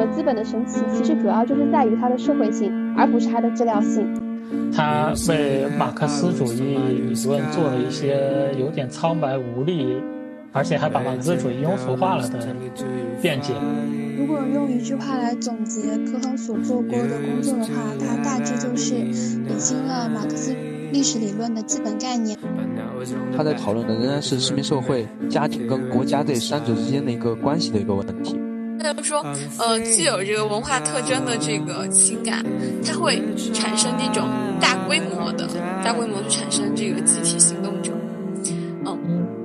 和资本的神奇，其实主要就是在于它的社会性，而不是它的质量性。他为马克思主义理论做了一些有点苍白无力，而且还把马克思主义庸俗化了的辩解。如果用一句话来总结科亨所做过的工作的话，他大致就是理清了马克思历史理论的基本概念。他在讨论的仍然是市民社会、家庭跟国家这三者之间的一个关系的一个问题。那就是说，呃，具有这个文化特征的这个情感，它会产生这种大规模的、大规模的产生这个集体行动者。嗯，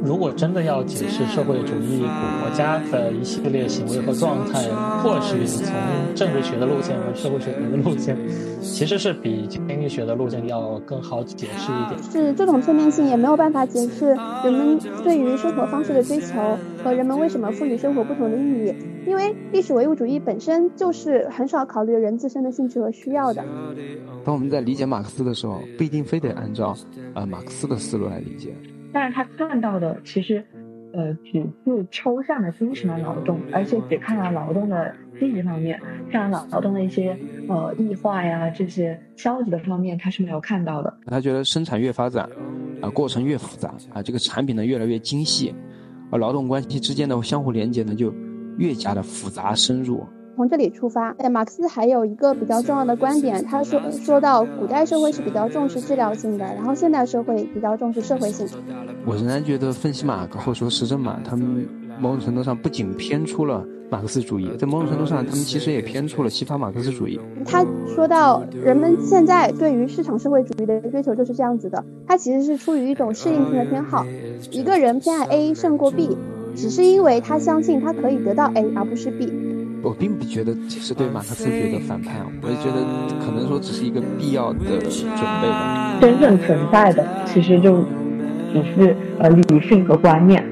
如果真的要解释社会主义国家的一系列行为和状态，或许从政治学的路线和社会学的路线，其实是比经济学的路线要更好解释一点。是这种片面性也没有办法解释人们对于生活方式的追求和人们为什么赋予生活不同的意义，因为历史唯物主义本身就是很少考虑人自身的兴趣和需要的。当我们在理解马克思的时候，不一定非得按照呃马克思的思路来理解。但是他看到的其实，呃，只是抽象的精神的劳动，而且只看到劳动的积极方面，看到劳动的一些呃异化呀这些消极的方面，他是没有看到的。他觉得生产越发展，啊，过程越复杂，啊，这个产品呢越来越精细，而劳动关系之间的相互连接呢就越加的复杂深入。从这里出发，哎，马克思还有一个比较重要的观点，他说说到古代社会是比较重视治疗性的，然后现代社会比较重视社会性。我仍然觉得分析马克或者说实证马，他们某种程度上不仅偏出了马克思主义，在某种程度上，他们其实也偏出了西方马克思主义。他说到人们现在对于市场社会主义的追求就是这样子的，他其实是出于一种适应性的偏好，一个人偏爱 A 胜过 B，只是因为他相信他可以得到 A 而不是 B。我并不觉得这是对马克思主义的反叛，我也觉得可能说只是一个必要的准备吧。真正存在的其实就只是呃理性和观念。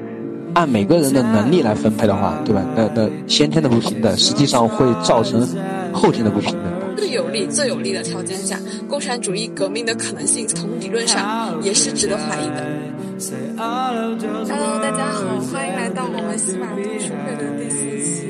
按每个人的能力来分配的话，对吧？那那先天的不平等，实际上会造成后天的不平等。最有利、最有利的条件下，共产主义革命的可能性从理论上也是值得怀疑的。Hello，大家好，欢迎来到我们喜马读书会的第四期。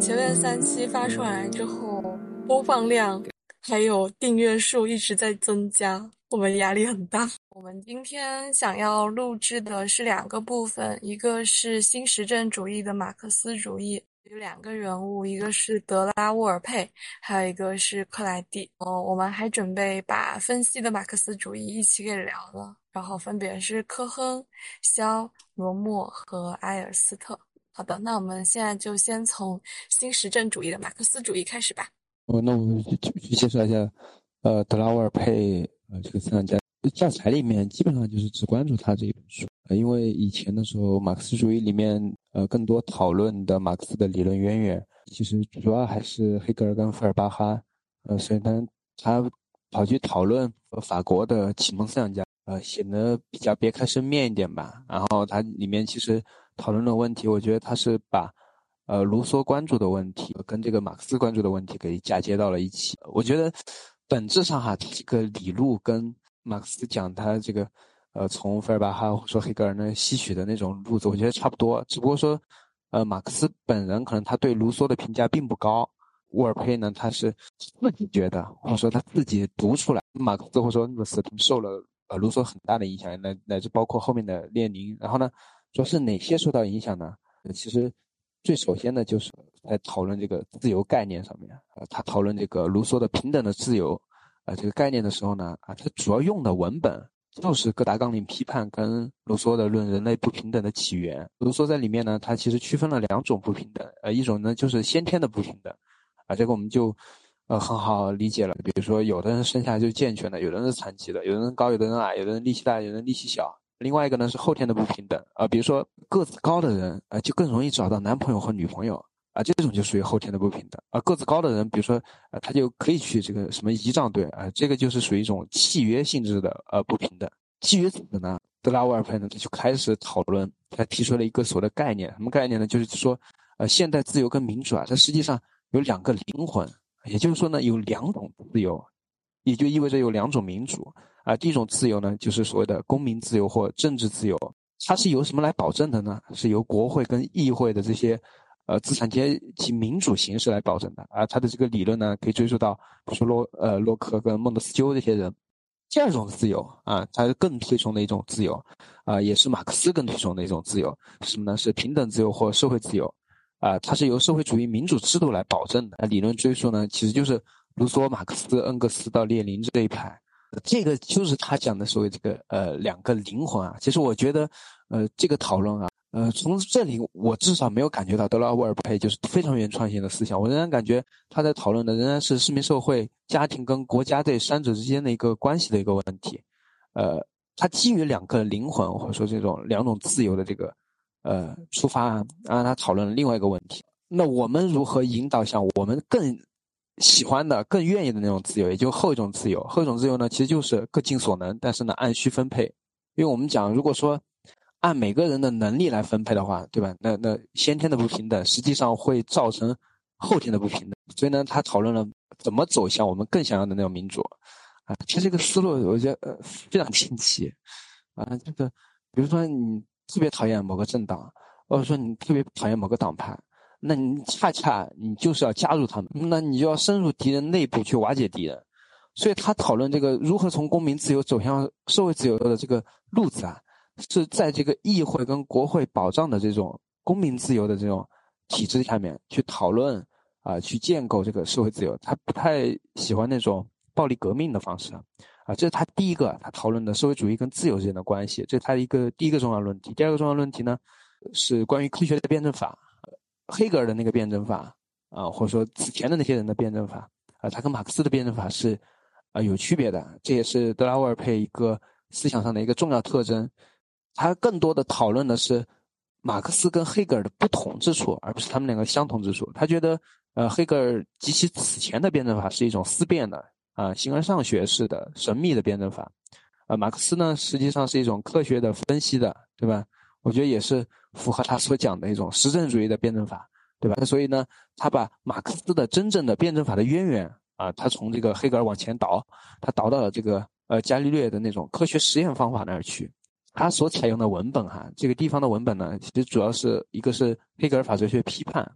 前面三期发出来之后，播放量还有订阅数一直在增加，我们压力很大。我们今天想要录制的是两个部分，一个是新实证主义的马克思主义，有两个人物，一个是德拉沃尔佩，还有一个是克莱蒂。哦，我们还准备把分析的马克思主义一起给聊了，然后分别是科亨、肖、罗默和埃尔斯特。好的，那我们现在就先从新实证主义的马克思主义开始吧。哦，那我们去介绍一下，呃，德拉沃尔佩呃这个思想家。教材里面基本上就是只关注他这一本书，呃，因为以前的时候马克思主义里面呃更多讨论的马克思的理论渊源，其实主要还是黑格尔跟费尔巴哈，呃，所以他他跑去讨论法国的启蒙思想家，呃，显得比较别开生面一点吧。然后它里面其实。讨论的问题，我觉得他是把，呃，卢梭关注的问题跟这个马克思关注的问题给嫁接到了一起。我觉得本质上哈，这个理路跟马克思讲他这个，呃，从费尔巴哈或者说黑格尔那吸取的那种路子，我觉得差不多。只不过说，呃，马克思本人可能他对卢梭的评价并不高，沃尔佩呢，他是自己觉得或者说他自己读出来，马克思或者说卢斯他受了呃卢梭很大的影响，乃乃至包括后面的列宁，然后呢。主要是哪些受到影响呢？其实最首先呢，就是在讨论这个自由概念上面。啊，他讨论这个卢梭的平等的自由，啊，这个概念的时候呢，啊，他主要用的文本就是哥达纲领批判跟卢梭的《论人类不平等的起源》。卢梭在里面呢，他其实区分了两种不平等，呃，一种呢就是先天的不平等，啊，这个我们就呃很好理解了。比如说，有的人生下来就健全的，有的人是残疾的，有的人高，有的人矮，有的人力气大，有的人力气小。另外一个呢是后天的不平等啊，比如说个子高的人啊，就更容易找到男朋友和女朋友啊，这种就属于后天的不平等啊。个子高的人，比如说啊，他就可以去这个什么仪仗队啊，这个就是属于一种契约性质的呃不平等。基于此呢，德拉沃尔佩呢他就开始讨论，他提出了一个所谓的概念，什么概念呢？就是说，呃，现代自由跟民主啊，它实际上有两个灵魂，也就是说呢，有两种自由，也就意味着有两种民主。啊，第一种自由呢，就是所谓的公民自由或政治自由，它是由什么来保证的呢？是由国会跟议会的这些，呃资产阶级民主形式来保证的。啊，他的这个理论呢，可以追溯到比如说洛呃洛克跟孟德斯鸠这些人。第二种自由啊，他更推崇的一种自由，啊，也是马克思更推崇的一种自由，什么呢？是平等自由或社会自由，啊，它是由社会主义民主制度来保证的。理论追溯呢，其实就是卢梭、马克思、恩格斯到列宁这一派，这个就是他讲的所谓这个呃两个灵魂啊。其实我觉得，呃，这个讨论啊。呃，从这里我至少没有感觉到德拉沃尔佩就是非常原创性的思想。我仍然感觉他在讨论的仍然是市民社会、家庭跟国家这三者之间的一个关系的一个问题。呃，他基于两个灵魂或者说这种两种自由的这个呃出发，让他讨论另外一个问题。那我们如何引导向我们更喜欢的、更愿意的那种自由，也就后一种自由？后一种自由呢，其实就是各尽所能，但是呢按需分配。因为我们讲，如果说。按每个人的能力来分配的话，对吧？那那先天的不平等，实际上会造成后天的不平等。所以呢，他讨论了怎么走向我们更想要的那种民主。啊，其实这个思路我觉得呃非常新奇。啊，这个比如说你特别讨厌某个政党，或者说你特别讨厌某个党派，那你恰恰你就是要加入他们，那你就要深入敌人内部去瓦解敌人。所以他讨论这个如何从公民自由走向社会自由的这个路子啊。是在这个议会跟国会保障的这种公民自由的这种体制下面去讨论啊，去建构这个社会自由。他不太喜欢那种暴力革命的方式啊，这是他第一个他讨论的社会主义跟自由之间的关系，这是他一个第一个重要论题。第二个重要论题呢，是关于科学的辩证法，黑格尔的那个辩证法啊，或者说此前的那些人的辩证法啊，他跟马克思的辩证法是啊有区别的，这也是德拉沃尔佩一个思想上的一个重要特征。他更多的讨论的是马克思跟黑格尔的不同之处，而不是他们两个相同之处。他觉得，呃，黑格尔及其此前的辩证法是一种思辨的啊，形而上学式的神秘的辩证法，啊，马克思呢实际上是一种科学的分析的，对吧？我觉得也是符合他所讲的一种实证主义的辩证法，对吧？所以呢，他把马克思的真正的辩证法的渊源啊，他从这个黑格尔往前倒，他倒到了这个呃伽利略的那种科学实验方法那儿去。他所采用的文本哈，这个地方的文本呢，其实主要是一个是黑格尔法哲学批判，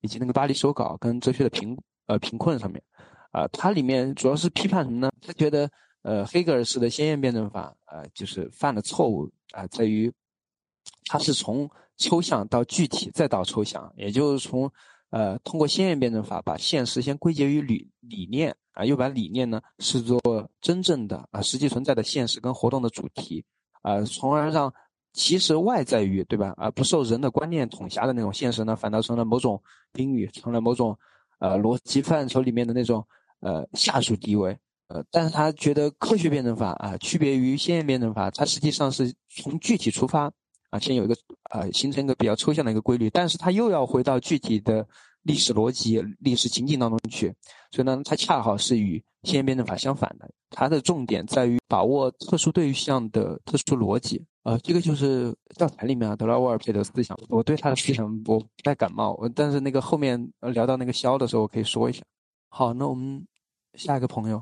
以及那个巴黎手稿跟哲学的贫呃贫困上面，啊，它里面主要是批判什么呢？他觉得呃黑格尔式的先验辩证法啊，就是犯的错误啊，在于它是从抽象到具体再到抽象，也就是从呃通过先验辩证法把现实先归结于理理念啊，又把理念呢视作真正的啊实际存在的现实跟活动的主题。啊，从而让其实外在于对吧？而不受人的观念统辖的那种现实呢，反倒成了某种宾语，成了某种呃逻辑范畴里面的那种呃下属地位。呃，但是他觉得科学辩证法啊，区别于先验辩证法，它实际上是从具体出发啊，先有一个呃形成一个比较抽象的一个规律，但是它又要回到具体的历史逻辑、历史情境当中去，所以呢，它恰好是与。先验辩证法相反的，它的重点在于把握特殊对象的特殊逻辑。呃，这个就是教材里面啊，德拉沃尔佩的思想。我对他的思想我不太感冒，但是那个后面聊到那个肖的时候，我可以说一下。好，那我们下一个朋友，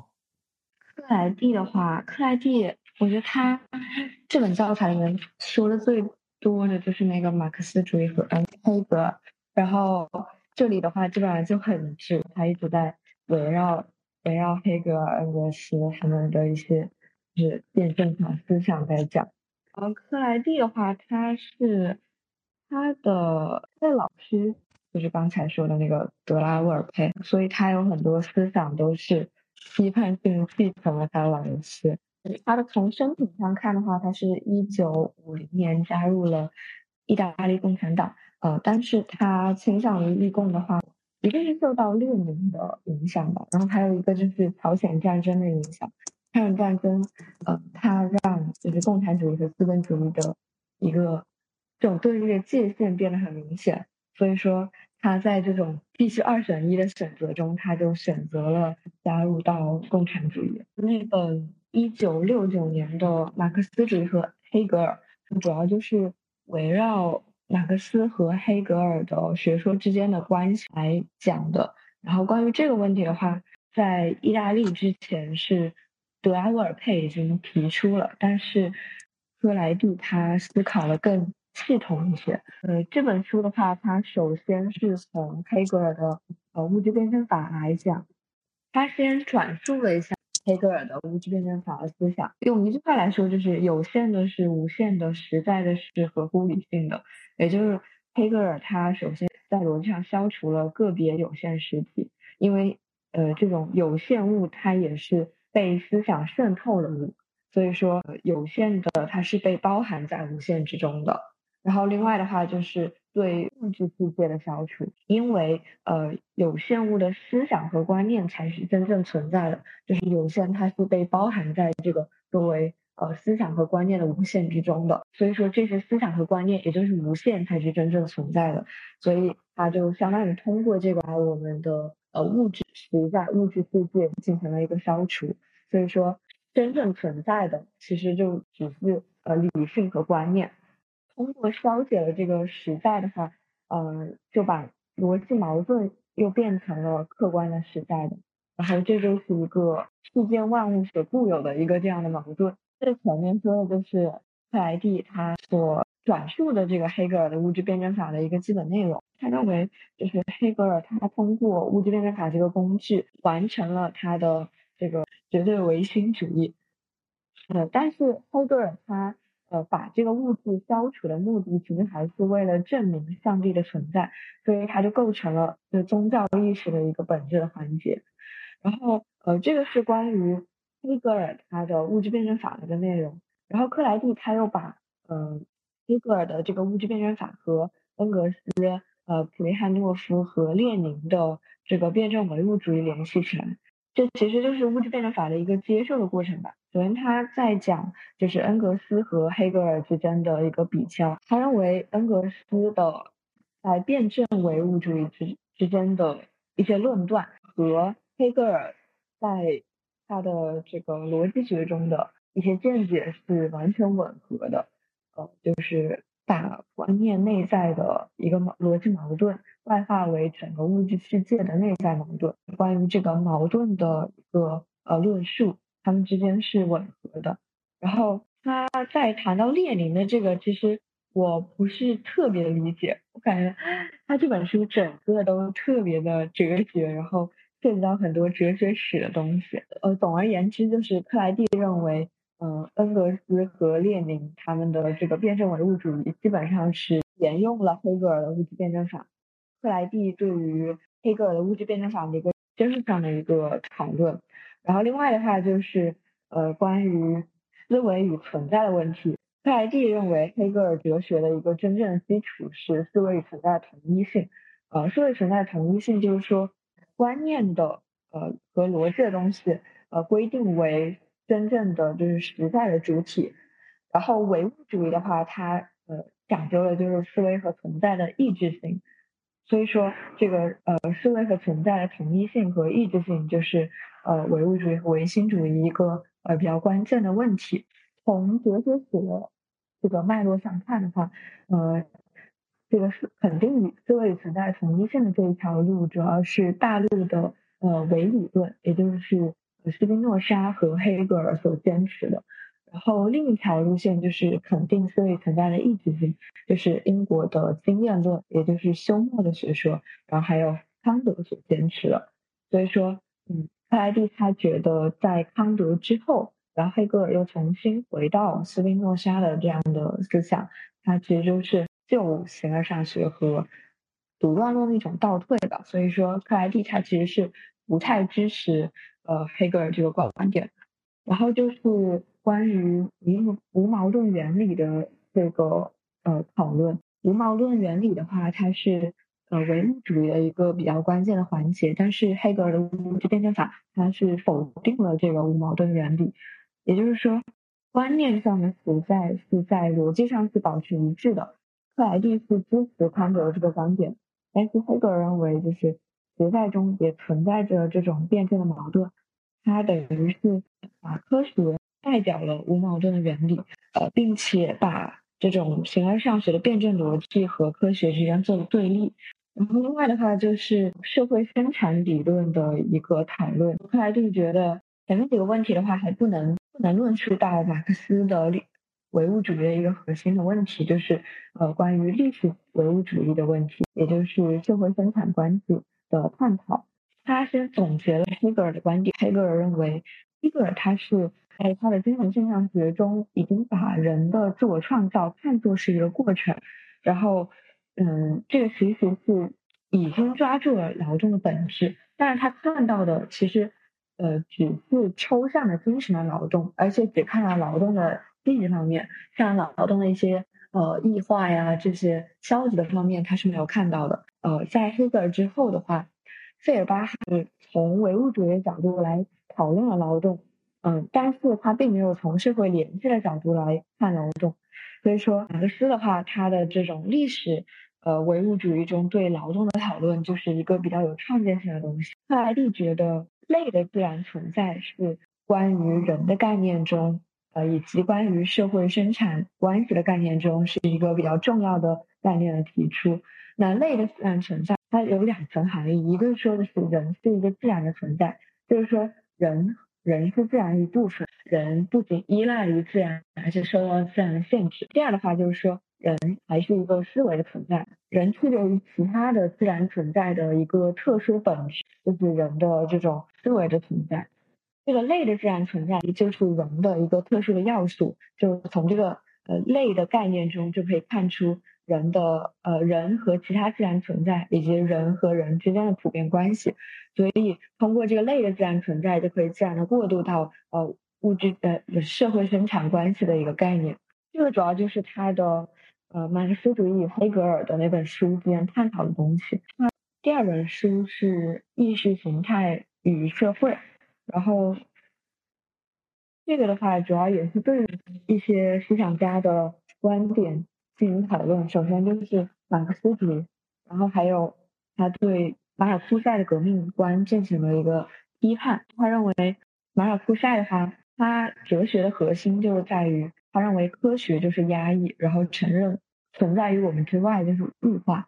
克莱蒂的话，克莱蒂，我觉得他这本教材里面说的最多的就是那个马克思主义和嗯黑格尔，然后这里的话基本上就很直，他一直在围绕。围绕黑格尔、恩格斯他们的一些就是辩证法思想在讲。然后克莱蒂的话，他是他的他的老师就是刚才说的那个德拉沃尔佩，所以他有很多思想都是批判性继承了他的老师。他的从生平上看的话，他是一九五零年加入了意大利共产党，呃，但是他倾向于立共的话。一个是受到列宁的影响吧，然后还有一个就是朝鲜战争的影响。朝鲜战争，呃，它让就是共产主义和资本主义的一个这种对立的界限变得很明显。所以说他在这种必须二选一的选择中，他就选择了加入到共产主义。那本一九六九年的《马克思主义和黑格尔》，主要就是围绕。马克思和黑格尔的学说之间的关系来讲的。然后关于这个问题的话，在意大利之前是德拉沃尔佩已经提出了，但是克莱蒂他思考的更系统一些。呃，这本书的话，它首先是从黑格尔的呃物质辩证法来讲，他先转述了一下黑格尔的物质辩证法的思想。用一句话来说，就是有限的是无限的，实在的是合乎理性的。也就是黑格尔他首先在逻辑上消除了个别有限实体，因为呃这种有限物它也是被思想渗透的物。所以说，有限的它是被包含在无限之中的。然后另外的话就是对物质世界的消除，因为呃有限物的思想和观念才是真正存在的，就是有限它是被包含在这个作为呃思想和观念的无限之中的。所以说这些思想和观念也就是无限才是真正存在的。所以它就相当于通过这个把我们的呃物质实在物质世界进行了一个消除。所以说。真正存在的其实就只是呃理性和观念，通过消解了这个时代的话，呃就把逻辑矛盾又变成了客观的时代的，然后这就是一个世间万物所固有的一个这样的矛盾。这前面说的就是克莱蒂他所转述的这个黑格尔的物质辩证法的一个基本内容。他认为就是黑格尔他通过物质辩证法这个工具完成了他的这个。绝对唯心主义，呃，但是黑格尔他呃把这个物质消除的目的，其实还是为了证明上帝的存在，所以他就构成了就宗教意识的一个本质的环节。然后呃，这个是关于黑格尔他的物质辩证法的一个内容。然后克莱蒂他又把呃黑格尔的这个物质辩证法和恩格斯、呃普利汉诺夫和列宁的这个辩证唯物主义联系起来。这其实就是物质辩证法的一个接受的过程吧。首先，他在讲就是恩格斯和黑格尔之间的一个比较。他认为恩格斯的在辩证唯物主义之之间的一些论断和黑格尔在他的这个逻辑学中的一些见解是完全吻合的。呃，就是把观念内在的一个矛逻辑矛盾。外化为整个物质世界的内在矛盾。关于这个矛盾的一个呃论述，他们之间是吻合的。然后他在谈到列宁的这个，其实我不是特别理解。我感觉他这本书整个都特别的哲学，然后涉及到很多哲学史的东西。呃，总而言之，就是克莱蒂认为，嗯，恩格斯和列宁他们的这个辩证唯物主义基本上是沿用了黑格尔的物质辩证法。克莱蒂对于黑格尔的物质辩证法的一个知识上的一个讨论，然后另外的话就是呃关于思维与存在的问题。克莱蒂认为黑格尔哲学的一个真正基础是思维与存在的统一性。呃，思维存在的统一性就是说观念的呃和逻辑的东西呃规定为真正的就是实在的主体，然后唯物主义的话它呃讲究的就是思维和存在的意志性。所以说，这个呃，思维和存在的统一性和意志性，就是呃，唯物主义和唯心主义一个呃比较关键的问题。从哲学史的这个脉络上看的话，呃，这个是肯定与思维存在统一性的这一条路，主要是大陆的呃唯理论，也就是斯宾诺莎和黑格尔所坚持的。然后另一条路线就是肯定思维存在的意志性，就是英国的经验论，也就是休谟的学说，然后还有康德所坚持的。所以说，嗯，克莱蒂他觉得在康德之后，然后黑格尔又重新回到斯宾诺莎的这样的思想，他其实就是旧形而上学和独乱论的一种倒退吧。所以说，克莱蒂他其实是不太支持呃黑格尔这个观点。然后就是。关于无无矛盾原理的这个呃讨论，无矛盾原理的话，它是呃唯物主义的一个比较关键的环节。但是黑格尔的物质辩证法，它是否定了这个无矛盾原理。也就是说，观念上的实在是在逻辑上是保持一致的。克莱蒂是支持康德这个观点，但是黑格尔认为，就是实在中也存在着这种辩证的矛盾。它等于是把科学。代表了无矛盾的原理，呃，并且把这种形而上学的辩证逻辑和科学之间做了对立。然后另外的话就是社会生产理论的一个讨论。克莱蒂觉得前面几个问题的话还不能不能论述到马克思的唯物主义的一个核心的问题，就是呃关于历史唯物主义的问题，也就是社会生产关系的探讨。他先总结了黑格尔的观点，黑格尔认为，黑格尔他是在他的精神现象学中已经把人的自我创造看作是一个过程，然后嗯，这个其实是已经抓住了劳动的本质，但是他看到的其实。呃，只是抽象的精神的劳动，而且只看到劳动的积极方面，像劳动的一些呃异化呀这些消极的方面，他是没有看到的。呃，在黑格尔之后的话，费尔巴哈从唯物主义的角度来讨论了劳动，嗯，但是他并没有从社会联系的角度来看劳动。所以说，马克思的话，他的这种历史呃唯物主义中对劳动的讨论，就是一个比较有创建性的东西。克莱蒂觉得。类的自然存在是关于人的概念中，呃，以及关于社会生产关系的概念中是一个比较重要的概念的提出。那类的自然存在，它有两层含义，一个说的是人是一个自然的存在，就是说人人是自然一部分，人不仅依赖于自然，而且受到自然的限制。第二的话就是说。人还是一个思维的存在，人区别于其他的自然存在的一个特殊本质，就是人的这种思维的存在。这个类的自然存在就是人的一个特殊的要素，就从这个呃类的概念中就可以看出人的呃人和其他自然存在以及人和人之间的普遍关系。所以通过这个类的自然存在，就可以自然的过渡到呃物质的社会生产关系的一个概念。这个主要就是它的。呃，马克思主义与黑格尔的那本书之间探讨的东西。那第二本书是意识形态与社会，然后这个的话主要也是对一些思想家的观点进行讨论。首先就是马克思主义，然后还有他对马尔库塞的革命观进行了一个批判。他认为马尔库塞的话，他哲学的核心就是在于。他认为科学就是压抑，然后承认存在于我们之外就是物化。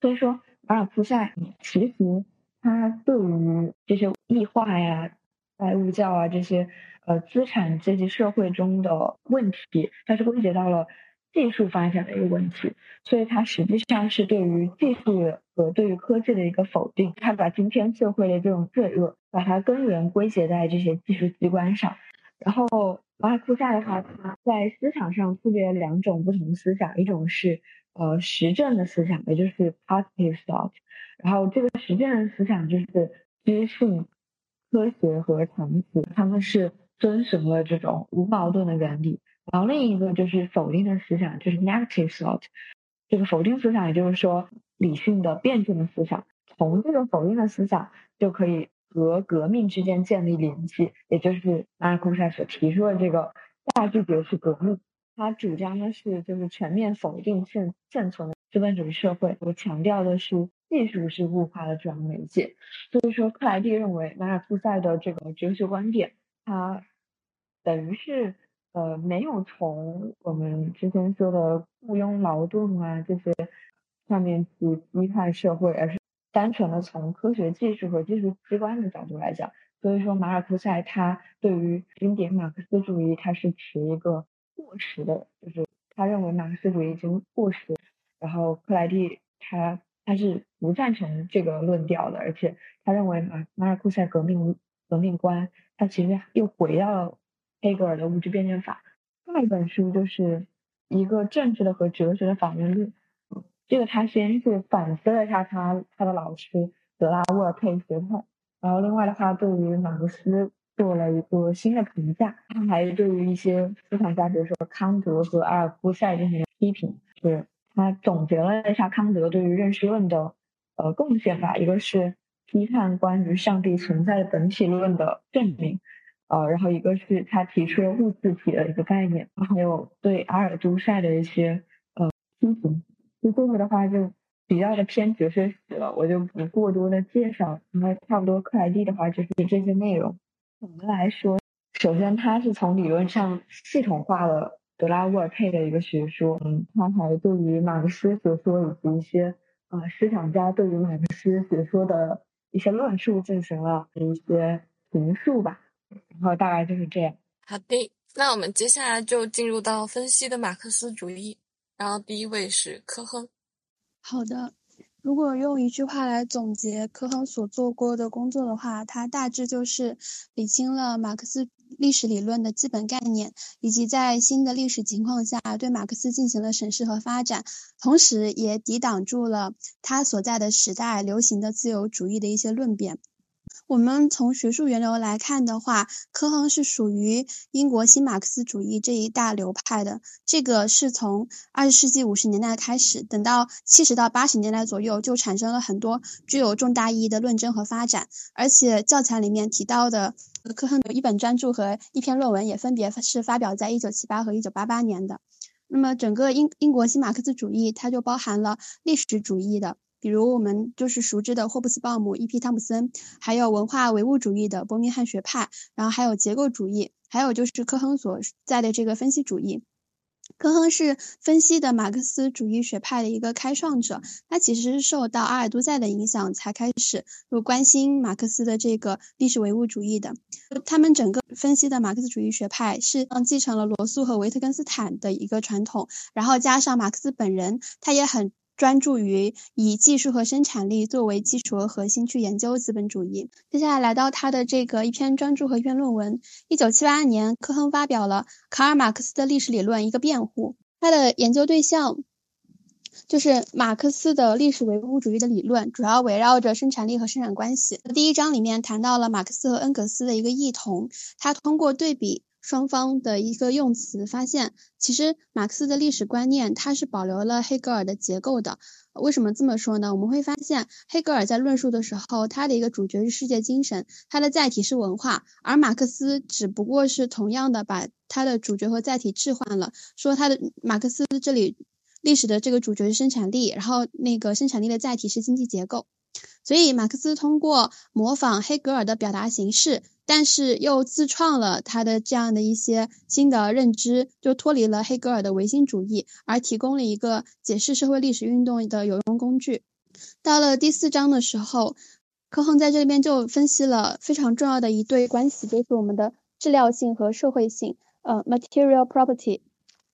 所以说，马尔库塞其实他对于这些异化呀、拜物教啊这些呃资产阶级社会中的问题，他是归结到了技术发展的一个问题。所以，它实际上是对于技术和对于科技的一个否定。他把今天社会的这种罪恶，把它根源归结在这些技术机关上，然后。马尔库塞的话，他在思想上区别两种不同思想，一种是呃实证的思想，也就是 positive thought，然后这个实证的思想就是知性、科学和常识，他们是遵循了这种无矛盾的原理。然后另一个就是否定的思想，就是 negative thought，这个否定思想也就是说理性的辩证的思想，从这个否定的思想就可以。和革命之间建立联系，也就是马尔库塞所提出的这个大拒绝式革命。他主张的是就是全面否定现现存的资本主义社会，我强调的是技术是物化的主要媒介。所以说，克莱蒂认为马尔库塞的这个哲学观点，他等于是呃没有从我们之前说的雇佣劳动啊这些上面去批判社会，而是。单纯的从科学技术和技术机关的角度来讲，所以说马尔库塞他对于经典马克思主义他是持一个过时的，就是他认为马克思主义已经过时，然后克莱蒂他他是不赞成这个论调的，而且他认为马马尔库塞革命革命观他其实又回到了黑格尔的物质辩证法。下一本书就是一个政治的和哲学的反面论。这个他先是反思了一下他他的老师德拉沃尔佩学派，然后另外的话对于马克思做了一个新的评价，他还对于一些思想家，比如说康德和阿尔夫塞进行了批评，是他总结了一下康德对于认识论的呃贡献吧，一个是批判关于上帝存在的本体论的证明，呃，然后一个是他提出了物自体的一个概念，还有对阿尔都塞的一些呃批评。就这个的话就比较的偏哲学史了，我就不过多的介绍。那差不多克莱蒂的话就是这些内容。总的来说，首先他是从理论上系统化了德拉沃尔佩的一个学说，嗯，他还对于马克思学说以及一些呃思想家对于马克思学说的一些论述进行了一些评述吧。然后大概就是这样。好的。那我们接下来就进入到分析的马克思主义，然后第一位是科亨。好的，如果用一句话来总结科亨所做过的工作的话，他大致就是理清了马克思历史理论的基本概念，以及在新的历史情况下对马克思进行了审视和发展，同时也抵挡住了他所在的时代流行的自由主义的一些论辩。我们从学术源流来看的话，科亨是属于英国新马克思主义这一大流派的。这个是从二十世纪五十年代开始，等到七十到八十年代左右，就产生了很多具有重大意义的论证和发展。而且教材里面提到的科亨有一本专著和一篇论文，也分别是发表在一九七八和一九八八年的。那么整个英英国新马克思主义，它就包含了历史主义的。比如我们就是熟知的霍布斯鲍姆、E.P. 汤普森，还有文化唯物主义的伯明翰学派，然后还有结构主义，还有就是科亨所在的这个分析主义。科亨是分析的马克思主义学派的一个开创者，他其实是受到阿尔都塞的影响才开始就关心马克思的这个历史唯物主义的。他们整个分析的马克思主义学派是继承了罗素和维特根斯坦的一个传统，然后加上马克思本人，他也很。专注于以技术和生产力作为基础和核心去研究资本主义。接下来来到他的这个一篇专著和一篇论文。一九七八年，科亨发表了卡尔马克思的历史理论一个辩护。他的研究对象就是马克思的历史唯物主义的理论，主要围绕着生产力和生产关系。第一章里面谈到了马克思和恩格斯的一个异同，他通过对比。双方的一个用词，发现其实马克思的历史观念它是保留了黑格尔的结构的。为什么这么说呢？我们会发现黑格尔在论述的时候，他的一个主角是世界精神，他的载体是文化，而马克思只不过是同样的把他的主角和载体置换了，说他的马克思这里历史的这个主角是生产力，然后那个生产力的载体是经济结构。所以马克思通过模仿黑格尔的表达形式。但是又自创了他的这样的一些新的认知，就脱离了黑格尔的唯心主义，而提供了一个解释社会历史运动的有用工具。到了第四章的时候，科亨在这边就分析了非常重要的一对关系，就是我们的质料性和社会性，呃，material property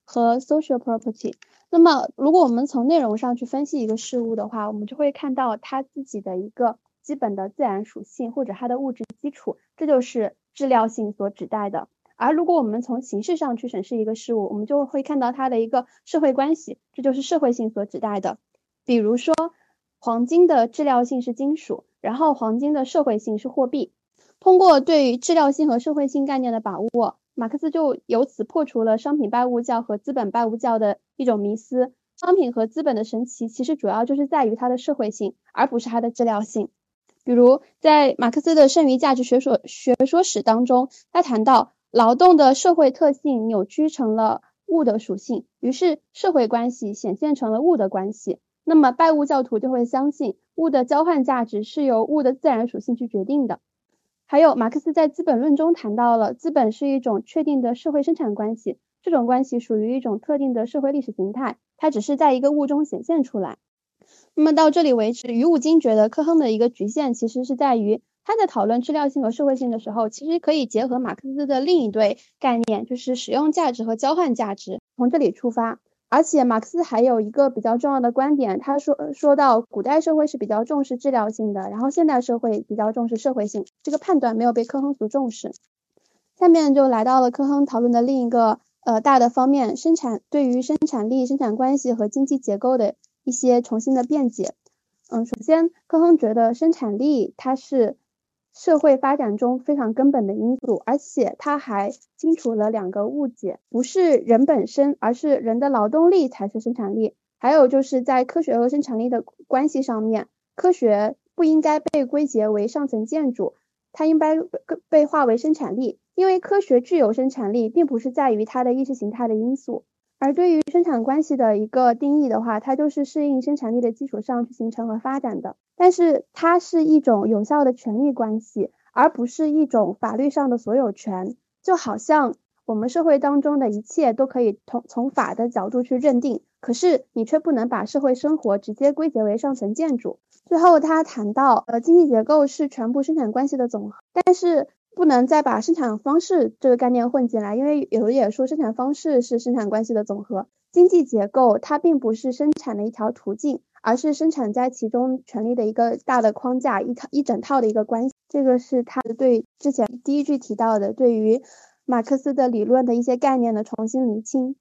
和 social property。那么，如果我们从内容上去分析一个事物的话，我们就会看到它自己的一个。基本的自然属性或者它的物质基础，这就是质料性所指代的。而如果我们从形式上去审视一个事物，我们就会看到它的一个社会关系，这就是社会性所指代的。比如说，黄金的质料性是金属，然后黄金的社会性是货币。通过对于质料性和社会性概念的把握，马克思就由此破除了商品拜物教和资本拜物教的一种迷思。商品和资本的神奇，其实主要就是在于它的社会性，而不是它的质料性。比如，在马克思的剩余价值学说学说史当中，他谈到劳动的社会特性扭曲成了物的属性，于是社会关系显现成了物的关系。那么拜物教徒就会相信物的交换价值是由物的自然属性去决定的。还有，马克思在《资本论》中谈到了资本是一种确定的社会生产关系，这种关系属于一种特定的社会历史形态，它只是在一个物中显现出来。那么到这里为止，于五金觉得科亨的一个局限其实是在于他在讨论质料性和社会性的时候，其实可以结合马克思的另一对概念，就是使用价值和交换价值，从这里出发。而且马克思还有一个比较重要的观点，他说说到古代社会是比较重视质料性的，然后现代社会比较重视社会性，这个判断没有被科亨所重视。下面就来到了科亨讨论的另一个呃大的方面，生产对于生产力、生产关系和经济结构的。一些重新的辩解，嗯，首先，科亨觉得生产力它是社会发展中非常根本的因素，而且他还清楚了两个误解，不是人本身，而是人的劳动力才是生产力。还有就是在科学和生产力的关系上面，科学不应该被归结为上层建筑，它应该被划为生产力，因为科学具有生产力，并不是在于它的意识形态的因素。而对于生产关系的一个定义的话，它就是适应生产力的基础上去形成和发展的。但是它是一种有效的权利关系，而不是一种法律上的所有权。就好像我们社会当中的一切都可以从从法的角度去认定，可是你却不能把社会生活直接归结为上层建筑。最后他谈到，呃，经济结构是全部生产关系的总和，但是。不能再把生产方式这个概念混进来，因为有的也说生产方式是生产关系的总和，经济结构它并不是生产的一条途径，而是生产在其中权力的一个大的框架，一套一整套的一个关系。这个是他对之前第一句提到的对于马克思的理论的一些概念的重新厘清。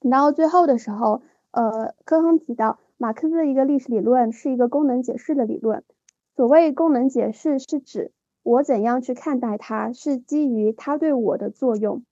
然后最后的时候，呃，科亨提到马克思的一个历史理论是一个功能解释的理论。所谓功能解释，是指我怎样去看待它，是基于它对我的作用。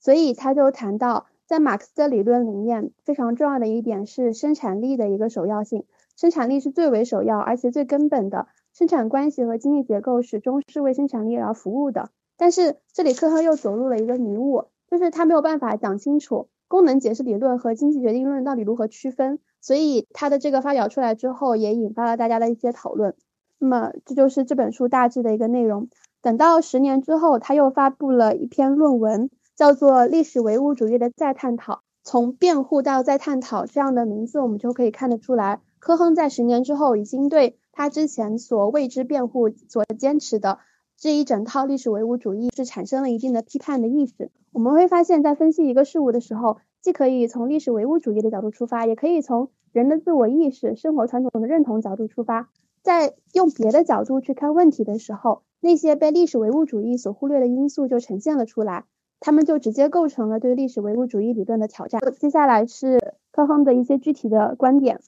所以他就谈到，在马克思的理论里面，非常重要的一点是生产力的一个首要性，生产力是最为首要而且最根本的，生产关系和经济结构始终是为生产力而服务的。但是这里科赫又走入了一个迷雾，就是他没有办法讲清楚。功能解释理论和经济决定论到底如何区分？所以他的这个发表出来之后，也引发了大家的一些讨论。那么这就是这本书大致的一个内容。等到十年之后，他又发布了一篇论文，叫做《历史唯物主义的再探讨》。从辩护到再探讨这样的名字，我们就可以看得出来，科亨在十年之后已经对他之前所为之辩护、所坚持的。这一整套历史唯物主义是产生了一定的批判的意识。我们会发现，在分析一个事物的时候，既可以从历史唯物主义的角度出发，也可以从人的自我意识、生活传统的认同角度出发。在用别的角度去看问题的时候，那些被历史唯物主义所忽略的因素就呈现了出来，他们就直接构成了对历史唯物主义理论的挑战。接下来是科亨的一些具体的观点。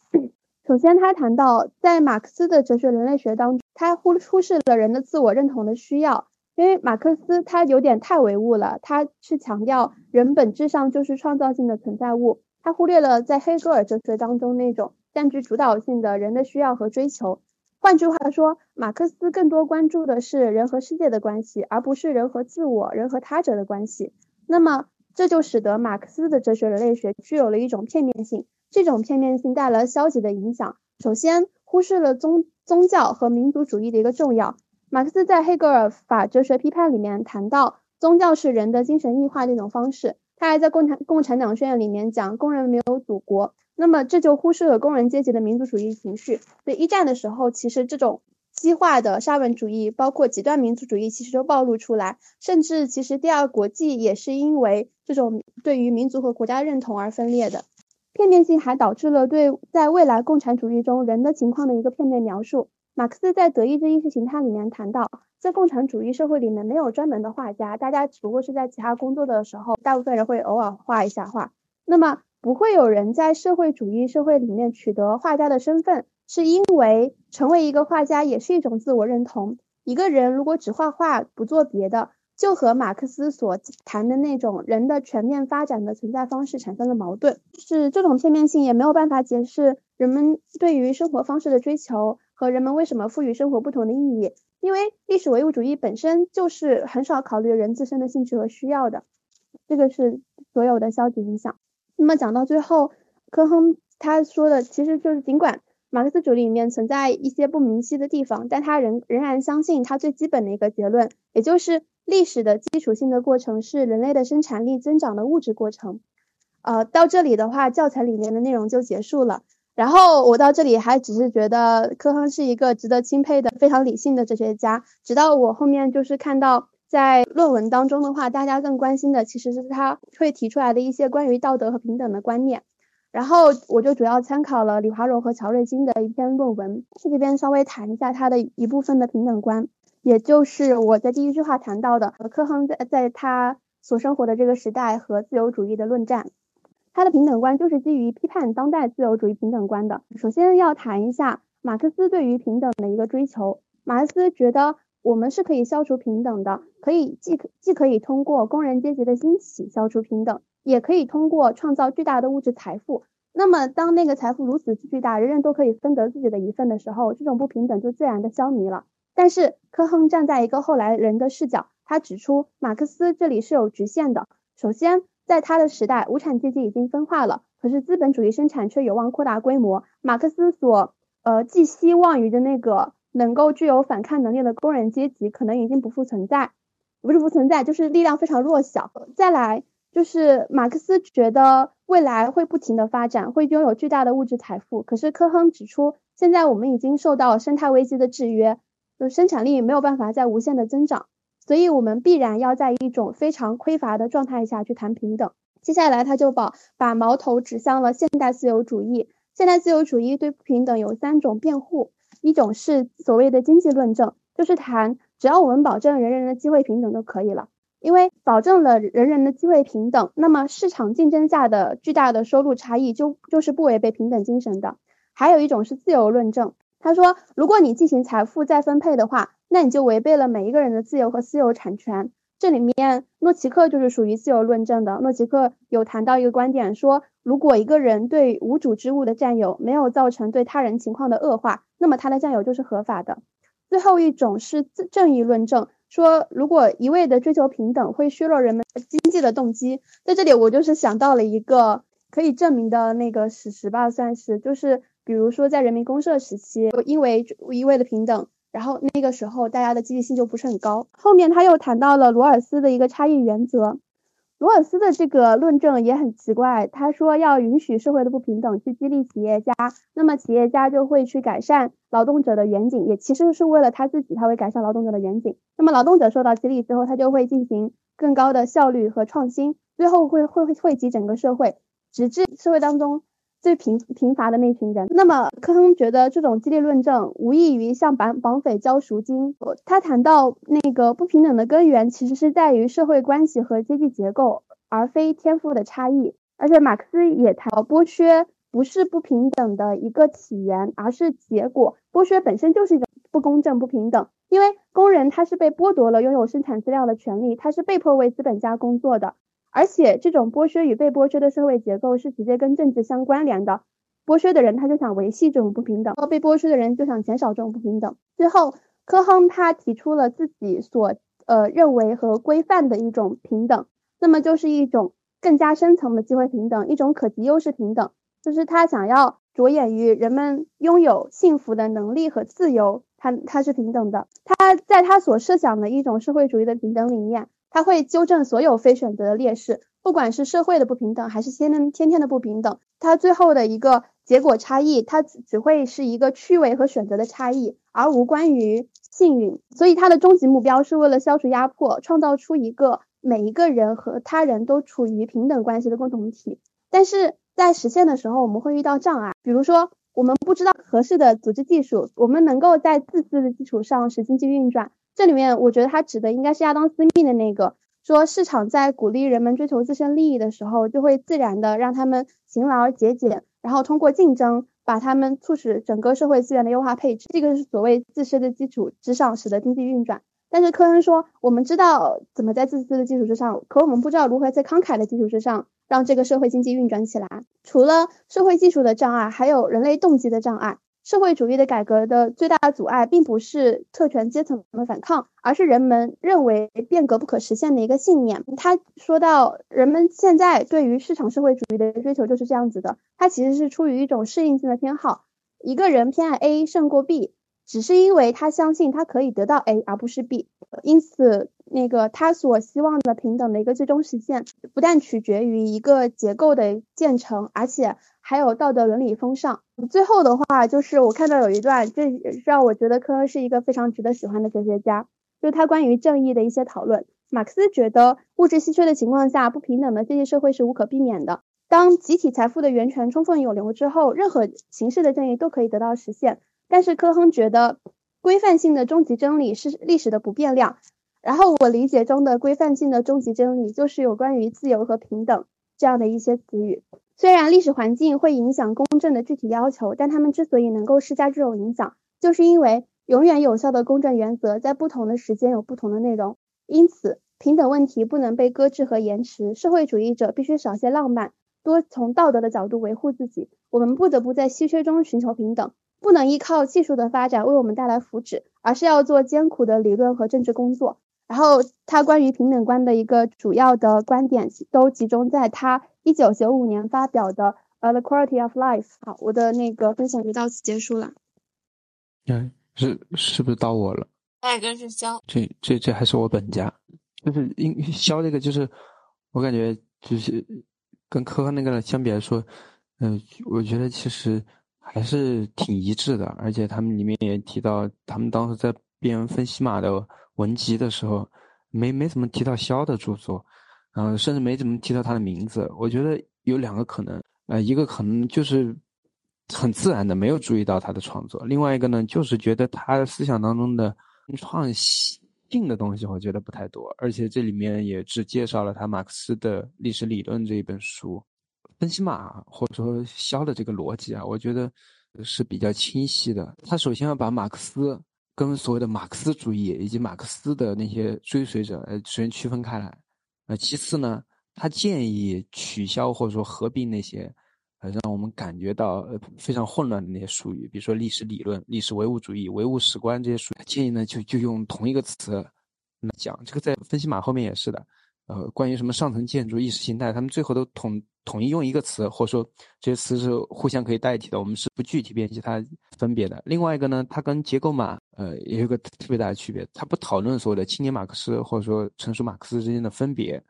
首先，他谈到在马克思的哲学人类学当中，他忽忽视了人的自我认同的需要，因为马克思他有点太唯物了，他是强调人本质上就是创造性的存在物，他忽略了在黑格尔哲学当中那种占据主导性的人的需要和追求。换句话说，马克思更多关注的是人和世界的关系，而不是人和自我、人和他者的关系。那么，这就使得马克思的哲学人类学具有了一种片面性。这种片面性带来消极的影响。首先，忽视了宗宗教和民族主义的一个重要。马克思在《黑格尔法哲学批判》里面谈到，宗教是人的精神异化的一种方式。他还在《共产共产党宣言》里面讲，工人没有祖国。那么，这就忽视了工人阶级的民族主义情绪。在，一战的时候，其实这种激化的沙文主义，包括极端民族主义，其实都暴露出来。甚至，其实第二国际也是因为这种对于民族和国家认同而分裂的。片面性还导致了对在未来共产主义中人的情况的一个片面描述。马克思在《德意志意识形态》里面谈到，在共产主义社会里面没有专门的画家，大家只不过是在其他工作的时候，大部分人会偶尔画一下画。那么不会有人在社会主义社会里面取得画家的身份，是因为成为一个画家也是一种自我认同。一个人如果只画画不做别的，就和马克思所谈的那种人的全面发展的存在方式产生了矛盾，是这种片面性也没有办法解释人们对于生活方式的追求和人们为什么赋予生活不同的意义，因为历史唯物主义本身就是很少考虑人自身的兴趣和需要的，这个是所有的消极影响。那么讲到最后，科亨他说的其实就是尽管马克思主义里面存在一些不明晰的地方，但他仍仍然相信他最基本的一个结论，也就是。历史的基础性的过程是人类的生产力增长的物质过程。呃，到这里的话，教材里面的内容就结束了。然后我到这里还只是觉得科亨是一个值得钦佩的、非常理性的哲学家。直到我后面就是看到在论文当中的话，大家更关心的其实是他会提出来的一些关于道德和平等的观念。然后我就主要参考了李华荣和乔瑞金的一篇论文，这边稍微谈一下他的一部分的平等观。也就是我在第一句话谈到的，科亨在在他所生活的这个时代和自由主义的论战，他的平等观就是基于批判当代自由主义平等观的。首先要谈一下马克思对于平等的一个追求。马克思觉得我们是可以消除平等的，可以既可既可以通过工人阶级的兴起消除平等，也可以通过创造巨大的物质财富。那么当那个财富如此巨大，人人都可以分得自己的一份的时候，这种不平等就自然的消弭了。但是科亨站在一个后来人的视角，他指出马克思这里是有局限的。首先，在他的时代，无产阶级已经分化了，可是资本主义生产却有望扩大规模。马克思所呃寄希望于的那个能够具有反抗能力的工人阶级，可能已经不复存在，不是不存在，就是力量非常弱小。再来就是马克思觉得未来会不停的发展，会拥有巨大的物质财富。可是科亨指出，现在我们已经受到生态危机的制约。就生产力没有办法再无限的增长，所以我们必然要在一种非常匮乏的状态下去谈平等。接下来他就把把矛头指向了现代自由主义。现代自由主义对不平等有三种辩护，一种是所谓的经济论证，就是谈只要我们保证人人的机会平等就可以了，因为保证了人人的机会平等，那么市场竞争下的巨大的收入差异就就是不违背平等精神的。还有一种是自由论证，他说如果你进行财富再分配的话，那你就违背了每一个人的自由和私有产权。这里面诺奇克就是属于自由论证的。诺奇克有谈到一个观点，说如果一个人对无主之物的占有没有造成对他人情况的恶化，那么他的占有就是合法的。最后一种是正义论证，说如果一味的追求平等会削弱人们经济的动机。在这里，我就是想到了一个可以证明的那个史实吧，算是就是比如说在人民公社时期，因为一味的平等。然后那个时候大家的积极性就不是很高。后面他又谈到了罗尔斯的一个差异原则。罗尔斯的这个论证也很奇怪，他说要允许社会的不平等去激励企业家，那么企业家就会去改善劳动者的远景，也其实是为了他自己，他会改善劳动者的远景。那么劳动者受到激励之后，他就会进行更高的效率和创新，最后会会惠及整个社会，直至社会当中。最贫贫乏的那群人，那么科亨觉得这种激励论证无异于向绑绑匪交赎金。他谈到那个不平等的根源其实是在于社会关系和阶级结构，而非天赋的差异。而且马克思也谈到剥削不是不平等的一个起源，而是结果。剥削本身就是一种不公正、不平等，因为工人他是被剥夺了拥有生产资料的权利，他是被迫为资本家工作的。而且这种剥削与被剥削的社会结构是直接跟政治相关联的。剥削的人他就想维系这种不平等，而被剥削的人就想减少这种不平等。最后，科亨他提出了自己所呃认为和规范的一种平等，那么就是一种更加深层的机会平等，一种可及优势平等，就是他想要着眼于人们拥有幸福的能力和自由，他他是平等的。他在他所设想的一种社会主义的平等里面。他会纠正所有非选择的劣势，不管是社会的不平等，还是天天天天的不平等。他最后的一个结果差异，它只只会是一个趣味和选择的差异，而无关于幸运。所以他的终极目标是为了消除压迫，创造出一个每一个人和他人都处于平等关系的共同体。但是在实现的时候，我们会遇到障碍，比如说我们不知道合适的组织技术，我们能够在自私的基础上使经济运转。这里面，我觉得他指的应该是亚当·斯密的那个，说市场在鼓励人们追求自身利益的时候，就会自然的让他们勤劳而节俭，然后通过竞争把他们促使整个社会资源的优化配置，这个是所谓自身的基础之上使得经济运转。但是科恩说，我们知道怎么在自私的基础之上，可我们不知道如何在慷慨的基础之上让这个社会经济运转起来。除了社会技术的障碍，还有人类动机的障碍。社会主义的改革的最大阻碍，并不是特权阶层的反抗，而是人们认为变革不可实现的一个信念。他说到，人们现在对于市场社会主义的追求就是这样子的，它其实是出于一种适应性的偏好。一个人偏爱 A 胜过 B，只是因为他相信他可以得到 A 而不是 B，因此。那个他所希望的平等的一个最终实现，不但取决于一个结构的建成，而且还有道德伦理风尚。最后的话，就是我看到有一段，这让我觉得科恩是一个非常值得喜欢的哲学家，就是他关于正义的一些讨论。马克思觉得物质稀缺的情况下，不平等的阶级社会是无可避免的。当集体财富的源泉充分涌流之后，任何形式的正义都可以得到实现。但是科亨觉得，规范性的终极真理是历史的不变量。然后我理解中的规范性的终极真理，就是有关于自由和平等这样的一些词语。虽然历史环境会影响公正的具体要求，但他们之所以能够施加这种影响，就是因为永远有效的公正原则在不同的时间有不同的内容。因此，平等问题不能被搁置和延迟。社会主义者必须少些浪漫，多从道德的角度维护自己。我们不得不在稀缺中寻求平等，不能依靠技术的发展为我们带来福祉，而是要做艰苦的理论和政治工作。然后他关于平等观的一个主要的观点都集中在他一九九五年发表的《呃 The Quality of Life》。好，我的那个分享就到此结束了。嗯，是是不是到我了？哎，跟是肖。这这这还是我本家，就是因肖这个就是我感觉就是跟科科那个相比来说，嗯，我觉得其实还是挺一致的，而且他们里面也提到他们当时在编分析码的。文集的时候，没没怎么提到肖的著作，嗯、甚至没怎么提到他的名字。我觉得有两个可能，呃，一个可能就是很自然的没有注意到他的创作，另外一个呢，就是觉得他思想当中的创新的东西，我觉得不太多，而且这里面也只介绍了他马克思的历史理论这一本书，分析马或者说肖的这个逻辑啊，我觉得是比较清晰的。他首先要把马克思。跟所谓的马克思主义以及马克思的那些追随者，呃，首先区分开来。那，其次呢，他建议取消或者说合并那些，呃，让我们感觉到呃非常混乱的那些术语，比如说历史理论、历史唯物主义、唯物史观这些术语。建议呢，就就用同一个词来讲。这个在分析码后面也是的。呃，关于什么上层建筑、意识形态，他们最后都统统一用一个词，或者说这些词是互相可以代替的。我们是不具体辨析它分别的。另外一个呢，它跟结构码呃也有个特别大的区别，他不讨论所谓的青年马克思或者说成熟马克思之间的分别，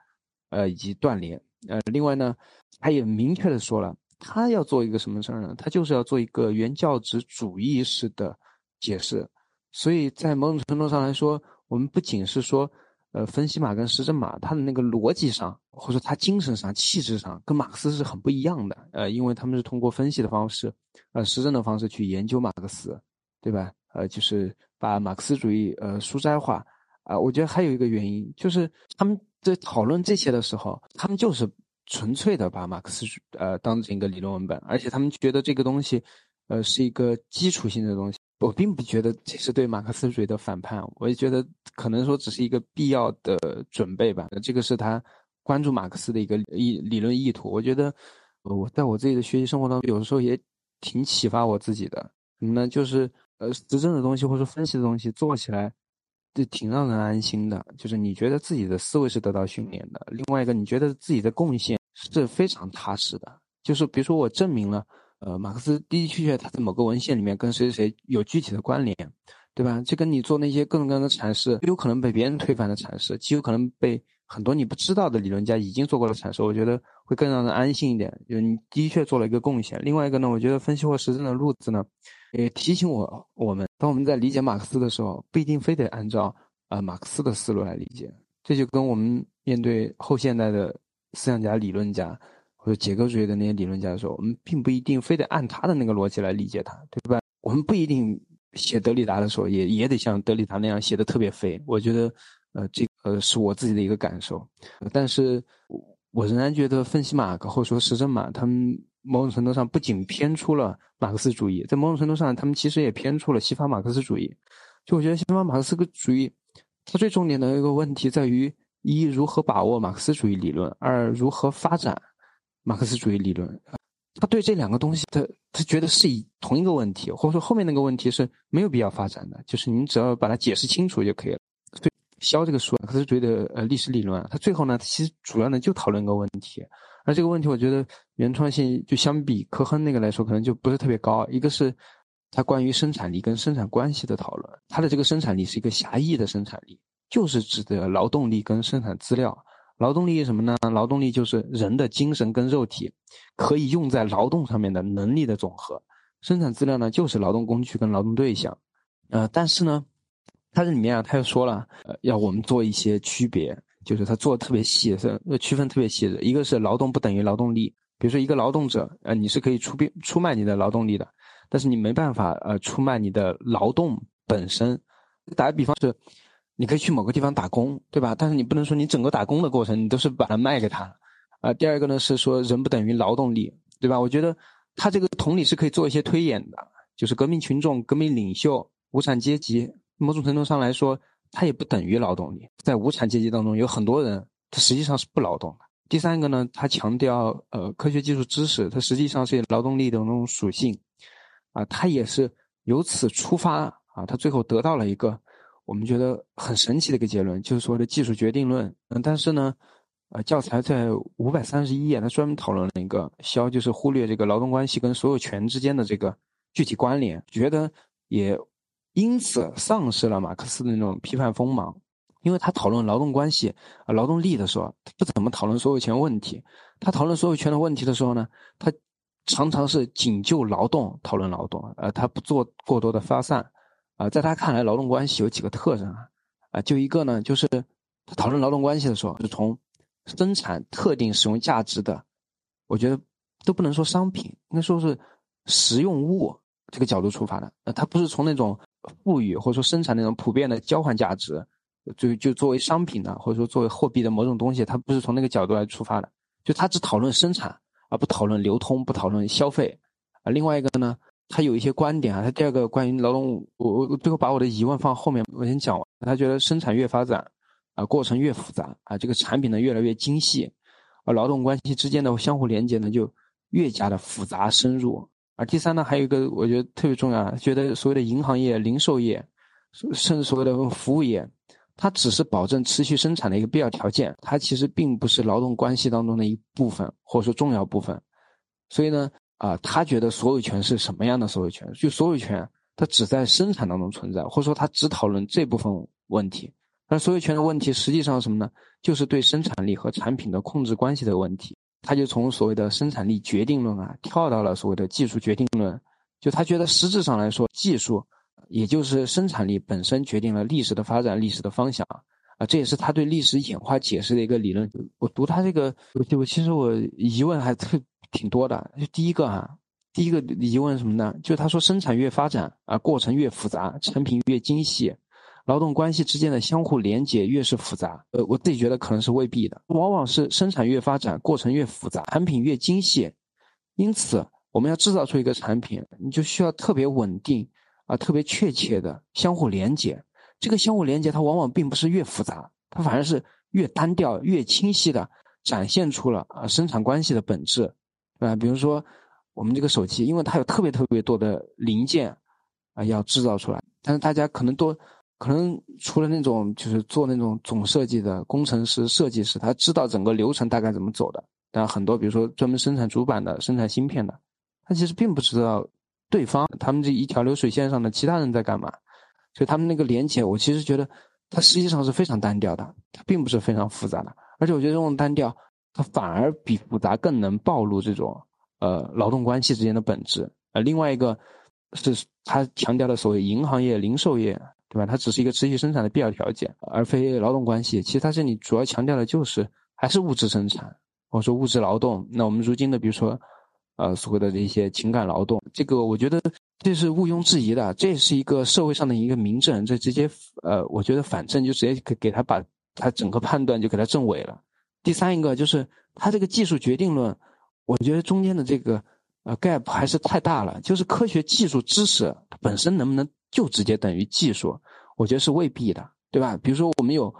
呃以及断联。呃，另外呢，他也明确的说了，他要做一个什么事儿呢？他就是要做一个原教旨主义式的解释。所以在某种程度上来说，我们不仅是说。呃，分析马跟实证马，他的那个逻辑上，或者说他精神上、气质上，跟马克思是很不一样的。呃，因为他们是通过分析的方式，呃，实证的方式去研究马克思，对吧？呃，就是把马克思主义呃书斋化。啊，我觉得还有一个原因，就是他们在讨论这些的时候，他们就是纯粹的把马克思呃当成一个理论文本，而且他们觉得这个东西，呃，是一个基础性的东西。我并不觉得这是对马克思主义的反叛，我也觉得可能说只是一个必要的准备吧。这个是他关注马克思的一个意理论意图。我觉得我在我自己的学习生活当中，有的时候也挺启发我自己的。什么呢？就是呃，实证的东西或者分析的东西做起来，就挺让人安心的。就是你觉得自己的思维是得到训练的，另外一个你觉得自己的贡献是非常踏实的。就是比如说我证明了。呃，马克思的的确确他在某个文献里面跟谁谁谁有具体的关联，对吧？这跟你做那些各种各样的阐释，有可能被别人推翻的阐释，极有可能被很多你不知道的理论家已经做过的阐释，我觉得会更让人安心一点。就你的确做了一个贡献。另外一个呢，我觉得分析或实证的路子呢，也提醒我我们，当我们在理解马克思的时候，不一定非得按照呃马克思的思路来理解。这就跟我们面对后现代的思想家、理论家。或者结构主义的那些理论家的时候，我们并不一定非得按他的那个逻辑来理解他，对吧？我们不一定写德里达的时候，也也得像德里达那样写的特别飞。我觉得，呃，这呃是我自己的一个感受。但是，我仍然觉得分析马克或者说实证马，他们某种程度上不仅偏出了马克思主义，在某种程度上，他们其实也偏出了西方马克思主义。就我觉得西方马克思主义，它最重点的一个问题在于：一如何把握马克思主义理论；二如何发展。马克思主义理论，他对这两个东西，他他觉得是以同一个问题，或者说后面那个问题是没有必要发展的，就是你只要把它解释清楚就可以了。所以肖这个书，马克思主义的呃历史理论，它最后呢，其实主要呢就讨论一个问题，而这个问题我觉得原创性就相比科亨那个来说，可能就不是特别高。一个是它关于生产力跟生产关系的讨论，它的这个生产力是一个狭义的生产力，就是指的劳动力跟生产资料。劳动力什么呢？劳动力就是人的精神跟肉体可以用在劳动上面的能力的总和。生产资料呢，就是劳动工具跟劳动对象。呃，但是呢，它这里面啊，他又说了，呃，要我们做一些区别，就是他做的特别细，是区分特别细的。一个是劳动不等于劳动力，比如说一个劳动者，呃，你是可以出变出卖你的劳动力的，但是你没办法呃出卖你的劳动本身。打个比方是。你可以去某个地方打工，对吧？但是你不能说你整个打工的过程你都是把它卖给他，啊。第二个呢是说人不等于劳动力，对吧？我觉得他这个同理是可以做一些推演的，就是革命群众、革命领袖、无产阶级，某种程度上来说，他也不等于劳动力。在无产阶级当中，有很多人他实际上是不劳动的。第三个呢，他强调呃科学技术知识，它实际上是劳动力的那种属性，啊，他也是由此出发啊，他最后得到了一个。我们觉得很神奇的一个结论，就是所谓的技术决定论。嗯，但是呢，呃，教材在五百三十一页，他专门讨论了一个肖，就是忽略这个劳动关系跟所有权之间的这个具体关联，觉得也因此丧失了马克思的那种批判锋芒，因为他讨论劳动关系啊、劳动力的时候，他不怎么讨论所有权问题。他讨论所有权的问题的时候呢，他常常是仅就劳动讨论劳动，呃，他不做过多的发散。啊，在他看来，劳动关系有几个特征啊，啊，就一个呢，就是他讨论劳动关系的时候，是从生产特定使用价值的，我觉得都不能说商品，应该说是实用物这个角度出发的。呃，他不是从那种赋予或者说生产那种普遍的交换价值，就就作为商品呢，或者说作为货币的某种东西，它不是从那个角度来出发的。就它只讨论生产，而不讨论流通，不讨论消费。啊，另外一个呢，他有一些观点啊，他第二个关于劳动，我我最后把我的疑问放后面，我先讲完。他觉得生产越发展。啊，过程越复杂啊，这个产品呢越来越精细，而劳动关系之间的相互连接呢就越加的复杂深入。而第三呢，还有一个我觉得特别重要，觉得所谓的银行业、零售业，甚至所谓的服务业，它只是保证持续生产的一个必要条件，它其实并不是劳动关系当中的一部分，或者说重要部分。所以呢，啊，他觉得所有权是什么样的所有权？就所有权，它只在生产当中存在，或者说他只讨论这部分问题。那所有权的问题实际上是什么呢？就是对生产力和产品的控制关系的问题。他就从所谓的生产力决定论啊，跳到了所谓的技术决定论。就他觉得实质上来说，技术也就是生产力本身决定了历史的发展、历史的方向啊。这也是他对历史演化解释的一个理论。我读他这个，我其实我疑问还特挺多的。就第一个哈，第一个疑问什么呢？就他说生产越发展啊，过程越复杂，成品越精细。劳动关系之间的相互连接越是复杂，呃，我自己觉得可能是未必的，往往是生产越发展，过程越复杂，产品越精细，因此我们要制造出一个产品，你就需要特别稳定啊，特别确切的相互连接。这个相互连接它往往并不是越复杂，它反而是越单调、越清晰的展现出了啊生产关系的本质，啊，比如说我们这个手机，因为它有特别特别多的零件啊要制造出来，但是大家可能都。可能除了那种就是做那种总设计的工程师、设计师，他知道整个流程大概怎么走的。但很多比如说专门生产主板的、生产芯片的，他其实并不知道对方他们这一条流水线上的其他人在干嘛。所以他们那个连接，我其实觉得它实际上是非常单调的，它并不是非常复杂的。而且我觉得这种单调，它反而比复杂更能暴露这种呃劳动关系之间的本质。呃，另外一个是他强调的所谓银行业、零售业。对吧？它只是一个持续生产的必要条件，而非劳动关系。其实它这里主要强调的就是还是物质生产，或者说物质劳动。那我们如今的，比如说，呃，所谓的这些情感劳动，这个我觉得这是毋庸置疑的，这也是一个社会上的一个明证。这直接，呃，我觉得反正就直接给给他把他整个判断就给他证伪了。第三一个就是他这个技术决定论，我觉得中间的这个呃 gap 还是太大了。就是科学技术知识它本身能不能？就直接等于技术，我觉得是未必的，对吧？比如说我们有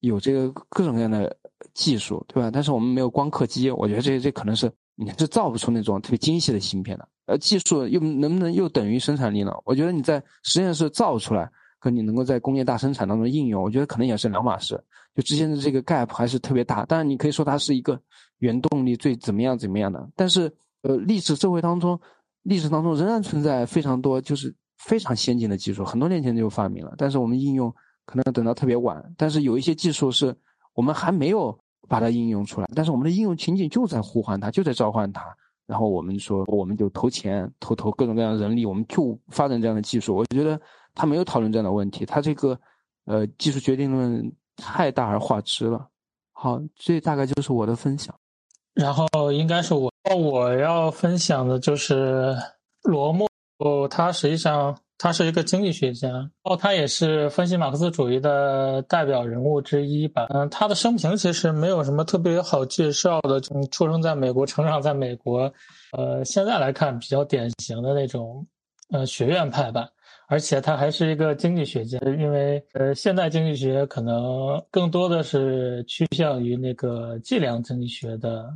有这个各种各样的技术，对吧？但是我们没有光刻机，我觉得这这可能是你是造不出那种特别精细的芯片的。呃，技术又能不能又等于生产力呢？我觉得你在实验室造出来和你能够在工业大生产当中应用，我觉得可能也是两码事。就之间的这个 gap 还是特别大。当然，你可以说它是一个原动力最怎么样怎么样的，但是呃，历史社会当中，历史当中仍然存在非常多就是。非常先进的技术，很多年前就发明了，但是我们应用可能要等到特别晚。但是有一些技术是我们还没有把它应用出来，但是我们的应用情景就在呼唤它，就在召唤它。然后我们说，我们就投钱，投投各种各样的人力，我们就发展这样的技术。我觉得他没有讨论这样的问题，他这个呃技术决定论太大而化之了。好，这大概就是我的分享。然后应该是我我要分享的就是罗默。哦，他实际上他是一个经济学家，哦，他也是分析马克思主义的代表人物之一吧。嗯，他的生平其实没有什么特别好介绍的，出生在美国，成长在美国，呃，现在来看比较典型的那种，呃，学院派吧。而且他还是一个经济学家，因为呃，现代经济学可能更多的是趋向于那个计量经济学的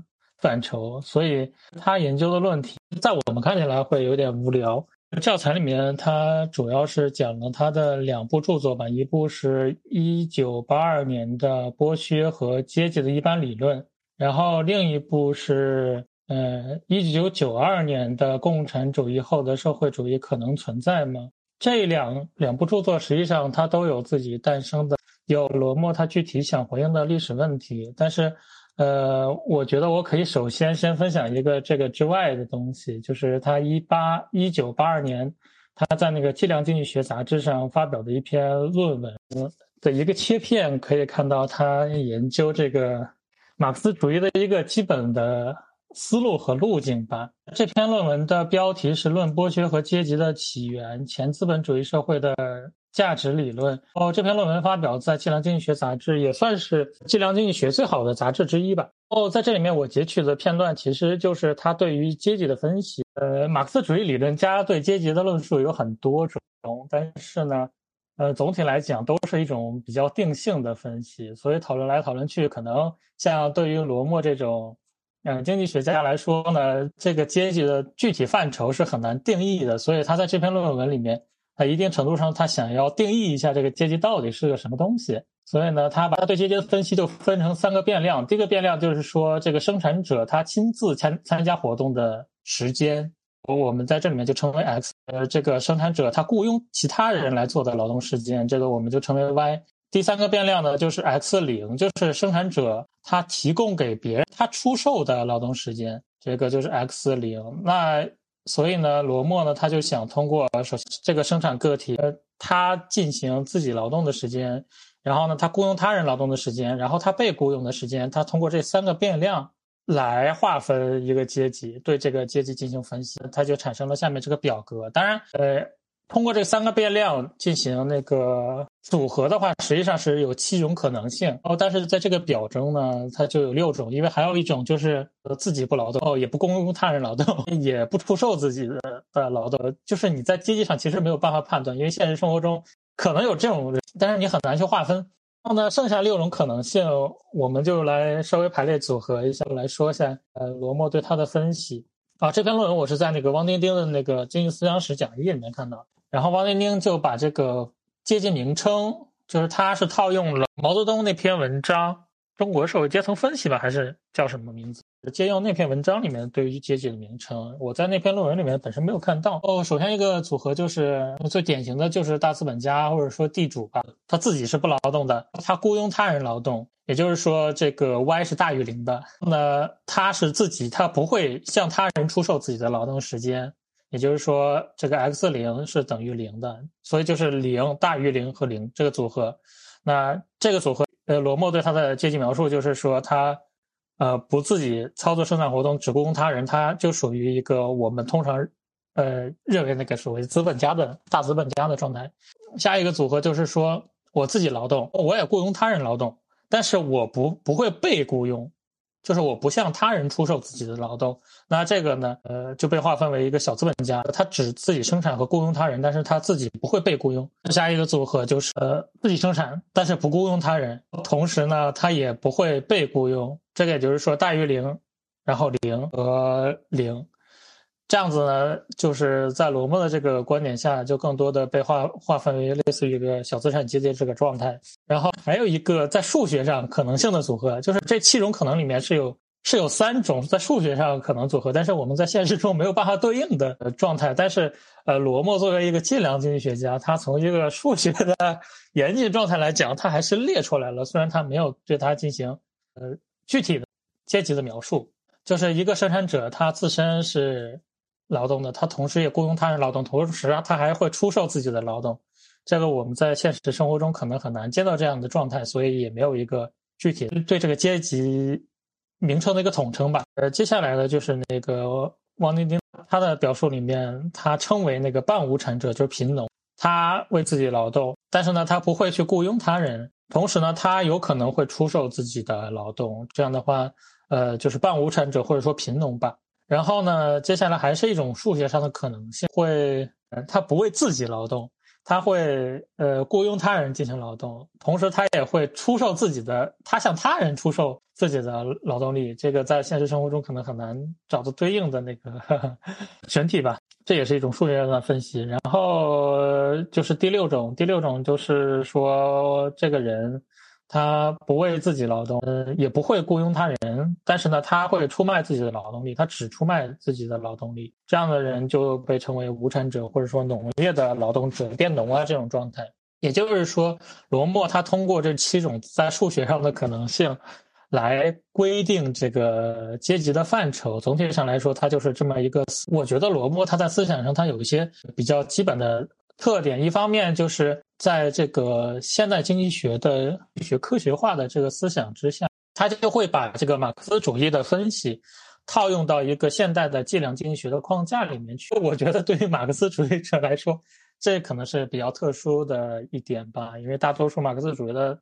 范畴，所以他研究的论题在我们看起来会有点无聊。教材里面，他主要是讲了他的两部著作吧，一部是一九八二年的《剥削和阶级的一般理论》，然后另一部是呃一九九二年的《共产主义后的社会主义可能存在吗》。这两两部著作实际上它都有自己诞生的，有罗默他具体想回应的历史问题，但是。呃，我觉得我可以首先先分享一个这个之外的东西，就是他一八一九八二年他在那个计量经济学杂志上发表的一篇论文，的一个切片，可以看到他研究这个马克思主义的一个基本的思路和路径吧。这篇论文的标题是《论剥削和阶级的起源：前资本主义社会的价值理论》。哦，这篇论文发表在《计量经济学》杂志，也算是计量经济学最好的杂志之一吧。哦，在这里面我截取的片段其实就是他对于阶级的分析。呃，马克思主义理论家对阶级的论述有很多种，但是呢。呃，总体来讲都是一种比较定性的分析，所以讨论来讨论去，可能像对于罗默这种，嗯，经济学家来说呢，这个阶级的具体范畴是很难定义的，所以他在这篇论文里面，他一定程度上他想要定义一下这个阶级到底是个什么东西，所以呢，他把他对阶级的分析就分成三个变量，第一个变量就是说这个生产者他亲自参参加活动的时间。我们在这里面就称为 x，呃，这个生产者他雇佣其他人来做的劳动时间，这个我们就称为 y。第三个变量呢，就是 x 零，就是生产者他提供给别人他出售的劳动时间，这个就是 x 零。那所以呢，罗默呢他就想通过首先这个生产个体，呃，他进行自己劳动的时间，然后呢他雇佣他人劳动的时间，然后他被雇佣的时间，他通过这三个变量。来划分一个阶级，对这个阶级进行分析，他就产生了下面这个表格。当然，呃，通过这三个变量进行那个组合的话，实际上是有七种可能性哦。但是在这个表中呢，它就有六种，因为还有一种就是自己不劳动哦，也不供他人劳动，也不出售自己的的劳动，就是你在阶级上其实没有办法判断，因为现实生活中可能有这种，但是你很难去划分。然后呢，剩下六种可能性，我们就来稍微排列组合一下，来说一下。呃，罗默对他的分析啊，这篇论文我是在那个汪丁丁的那个经济思想史讲义里面看到。然后汪丁丁就把这个阶级名称，就是他是套用了毛泽东那篇文章《中国社会阶层分析》吧，还是叫什么名字？借用那篇文章里面对于阶级的名称，我在那篇论文里面本身没有看到。哦，首先一个组合就是最典型的就是大资本家或者说地主吧，他自己是不劳动的，他雇佣他人劳动，也就是说这个 y 是大于零的。那他是自己，他不会向他人出售自己的劳动时间，也就是说这个 x 零是等于零的，所以就是零大于零和零这个组合。那这个组合，呃，罗默对他的阶级描述就是说他。呃，不自己操作生产活动，只雇佣他人，他就属于一个我们通常，呃，认为那个所谓资本家的大资本家的状态。下一个组合就是说，我自己劳动，我也雇佣他人劳动，但是我不不会被雇佣。就是我不向他人出售自己的劳动，那这个呢，呃，就被划分为一个小资本家，他只自己生产和雇佣他人，但是他自己不会被雇佣。下一个组合就是呃自己生产，但是不雇佣他人，同时呢，他也不会被雇佣。这个也就是说大于零，然后零和零。这样子呢，就是在罗默的这个观点下，就更多的被划划分为类似于一个小资产阶级这个状态。然后还有一个在数学上可能性的组合，就是这七种可能里面是有是有三种在数学上可能组合，但是我们在现实中没有办法对应的状态。但是，呃，罗默作为一个计量经济学家，他从一个数学的严谨状态来讲，他还是列出来了。虽然他没有对他进行呃具体的阶级的描述，就是一个生产者他自身是。劳动的，他同时也雇佣他人劳动，同时啊他还会出售自己的劳动。这个我们在现实生活中可能很难见到这样的状态，所以也没有一个具体对这个阶级名称的一个统称吧。呃，接下来呢就是那个汪丁丁，他的表述里面，他称为那个半无产者，就是贫农，他为自己劳动，但是呢，他不会去雇佣他人，同时呢，他有可能会出售自己的劳动。这样的话，呃，就是半无产者或者说贫农吧。然后呢，接下来还是一种数学上的可能性，会，他不为自己劳动，他会，呃，雇佣他人进行劳动，同时他也会出售自己的，他向他人出售自己的劳动力，这个在现实生活中可能很难找到对应的那个 全体吧，这也是一种数学上的分析。然后就是第六种，第六种就是说这个人。他不为自己劳动，呃，也不会雇佣他人，但是呢，他会出卖自己的劳动力，他只出卖自己的劳动力。这样的人就被称为无产者，或者说农业的劳动者，佃农啊这种状态。也就是说，罗默他通过这七种在数学上的可能性，来规定这个阶级的范畴。总体上来说，他就是这么一个。我觉得罗默他在思想上他有一些比较基本的特点，一方面就是在这个现代经济学的学科学化的这个思想之下，他就会把这个马克思主义的分析套用到一个现代的计量经济学的框架里面去。我觉得对于马克思主义者来说，这可能是比较特殊的一点吧，因为大多数马克思主义的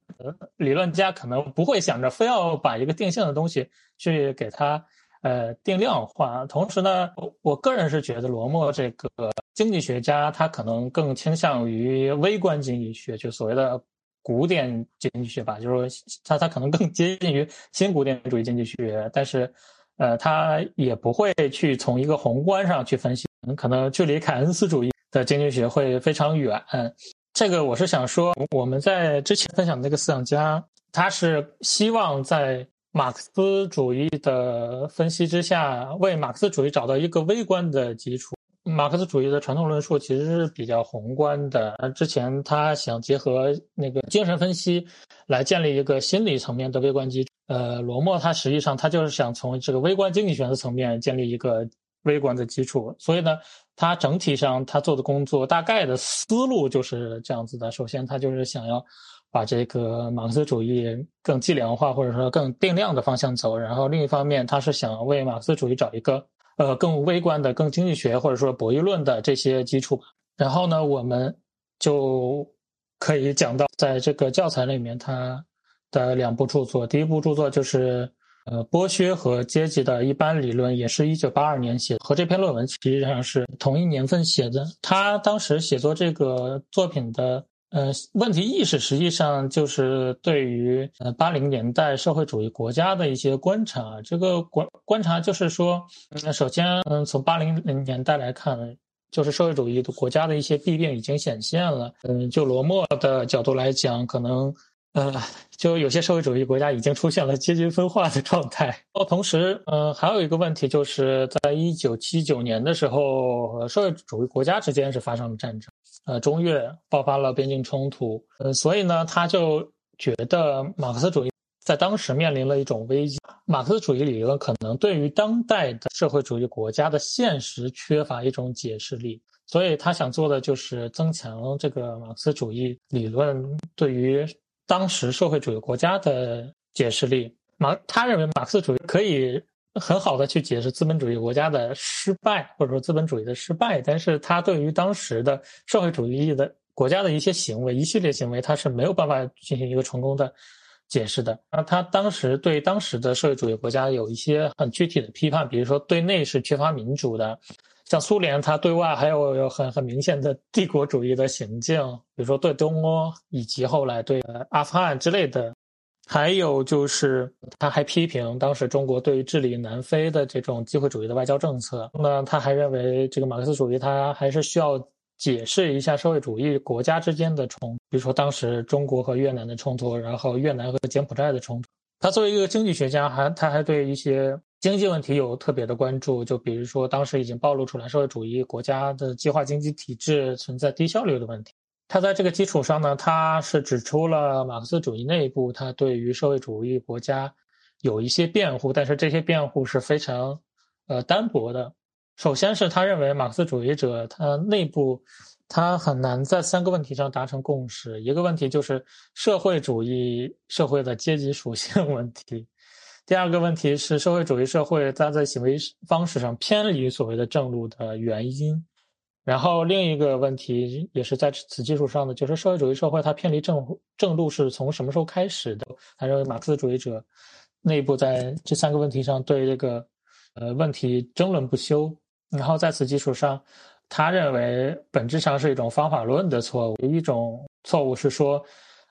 理论家可能不会想着非要把一个定性的东西去给它。呃，定量化。同时呢，我个人是觉得罗默这个经济学家，他可能更倾向于微观经济学，就所谓的古典经济学吧。就是说，他他可能更接近于新古典主义经济学，但是，呃，他也不会去从一个宏观上去分析，可能距离凯恩斯主义的经济学会非常远。这个我是想说，我们在之前分享的那个思想家，他是希望在。马克思主义的分析之下，为马克思主义找到一个微观的基础。马克思主义的传统论述其实是比较宏观的。而之前他想结合那个精神分析，来建立一个心理层面的微观基础。呃，罗默他实际上他就是想从这个微观经济学的层面建立一个微观的基础。所以呢，他整体上他做的工作大概的思路就是这样子的。首先，他就是想要。把这个马克思主义更计量化或者说更定量的方向走，然后另一方面，他是想为马克思主义找一个呃更微观的、更经济学或者说博弈论的这些基础。然后呢，我们就可以讲到，在这个教材里面，他的两部著作，第一部著作就是呃剥削和阶级的一般理论，也是一九八二年写，和这篇论文实际上是同一年份写的。他当时写作这个作品的。呃，问题意识实际上就是对于呃八零年代社会主义国家的一些观察。这个观观察就是说，嗯，首先，嗯，从八零年代来看，就是社会主义的国家的一些弊病已经显现了。嗯，就罗默的角度来讲，可能，呃，就有些社会主义国家已经出现了阶级分化的状态。哦，同时，嗯，还有一个问题就是在一九七九年的时候，社会主义国家之间是发生了战争。呃，中越爆发了边境冲突，呃，所以呢，他就觉得马克思主义在当时面临了一种危机。马克思主义理论可能对于当代的社会主义国家的现实缺乏一种解释力，所以他想做的就是增强这个马克思主义理论对于当时社会主义国家的解释力。马他认为马克思主义可以。很好的去解释资本主义国家的失败，或者说资本主义的失败，但是他对于当时的社会主义的国家的一些行为、一系列行为，他是没有办法进行一个成功的解释的。那他当时对当时的社会主义国家有一些很具体的批判，比如说对内是缺乏民主的，像苏联，它对外还有有很很明显的帝国主义的行径，比如说对东欧以及后来对阿富汗之类的。还有就是，他还批评当时中国对于治理南非的这种机会主义的外交政策。那他还认为，这个马克思主义他还是需要解释一下社会主义国家之间的冲，比如说当时中国和越南的冲突，然后越南和柬埔寨的冲突。他作为一个经济学家，还他还对一些经济问题有特别的关注，就比如说当时已经暴露出来社会主义国家的计划经济体制存在低效率的问题。他在这个基础上呢，他是指出了马克思主义内部，他对于社会主义国家有一些辩护，但是这些辩护是非常呃单薄的。首先是他认为马克思主义者他内部他很难在三个问题上达成共识，一个问题就是社会主义社会的阶级属性问题，第二个问题是社会主义社会它在行为方式上偏离所谓的正路的原因。然后另一个问题也是在此基础上的，就是社会主义社会它偏离正正路是从什么时候开始的？他认为马克思主义者内部在这三个问题上对这个呃问题争论不休。然后在此基础上，他认为本质上是一种方法论的错误。一种错误是说，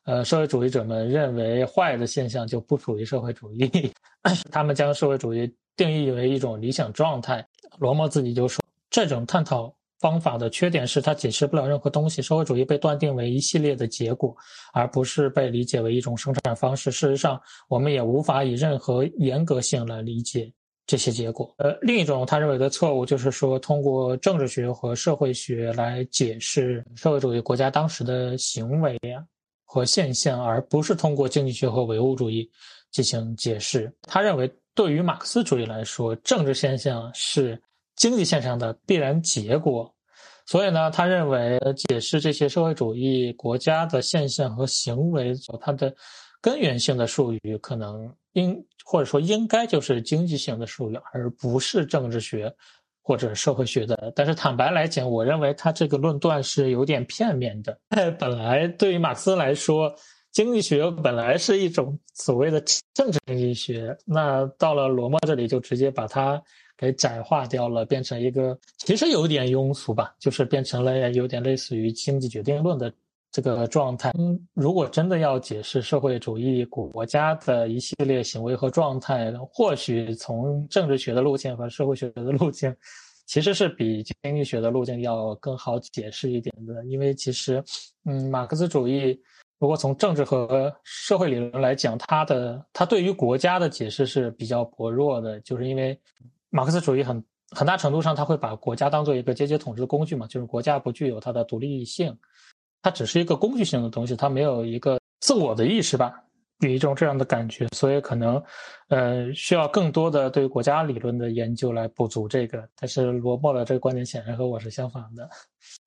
呃，社会主义者们认为坏的现象就不属于社会主义，他们将社会主义定义为一种理想状态。罗默自己就说，这种探讨。方法的缺点是它解释不了任何东西。社会主义被断定为一系列的结果，而不是被理解为一种生产方式。事实上，我们也无法以任何严格性来理解这些结果。呃，另一种他认为的错误就是说，通过政治学和社会学来解释社会主义国家当时的行为呀和现象，而不是通过经济学和唯物主义进行解释。他认为，对于马克思主义来说，政治现象是。经济现象的必然结果，所以呢，他认为解释这些社会主义国家的现象和行为，它的根源性的术语可能应或者说应该就是经济性的术语，而不是政治学或者社会学的。但是坦白来讲，我认为他这个论断是有点片面的。本来对于马克思来说，经济学本来是一种所谓的政治经济学，那到了罗默这里就直接把它。给窄化掉了，变成一个其实有点庸俗吧，就是变成了有点类似于经济决定论的这个状态。嗯，如果真的要解释社会主义国家的一系列行为和状态，或许从政治学的路线和社会学的路径，其实是比经济学的路径要更好解释一点的。因为其实，嗯，马克思主义如果从政治和社会理论来讲，它的它对于国家的解释是比较薄弱的，就是因为。马克思主义很很大程度上，他会把国家当做一个阶级统治的工具嘛，就是国家不具有它的独立性，它只是一个工具性的东西，它没有一个自我的意识吧。有一种这样的感觉，所以可能，呃，需要更多的对国家理论的研究来补足这个。但是罗默的这个观点显然和我是相反的，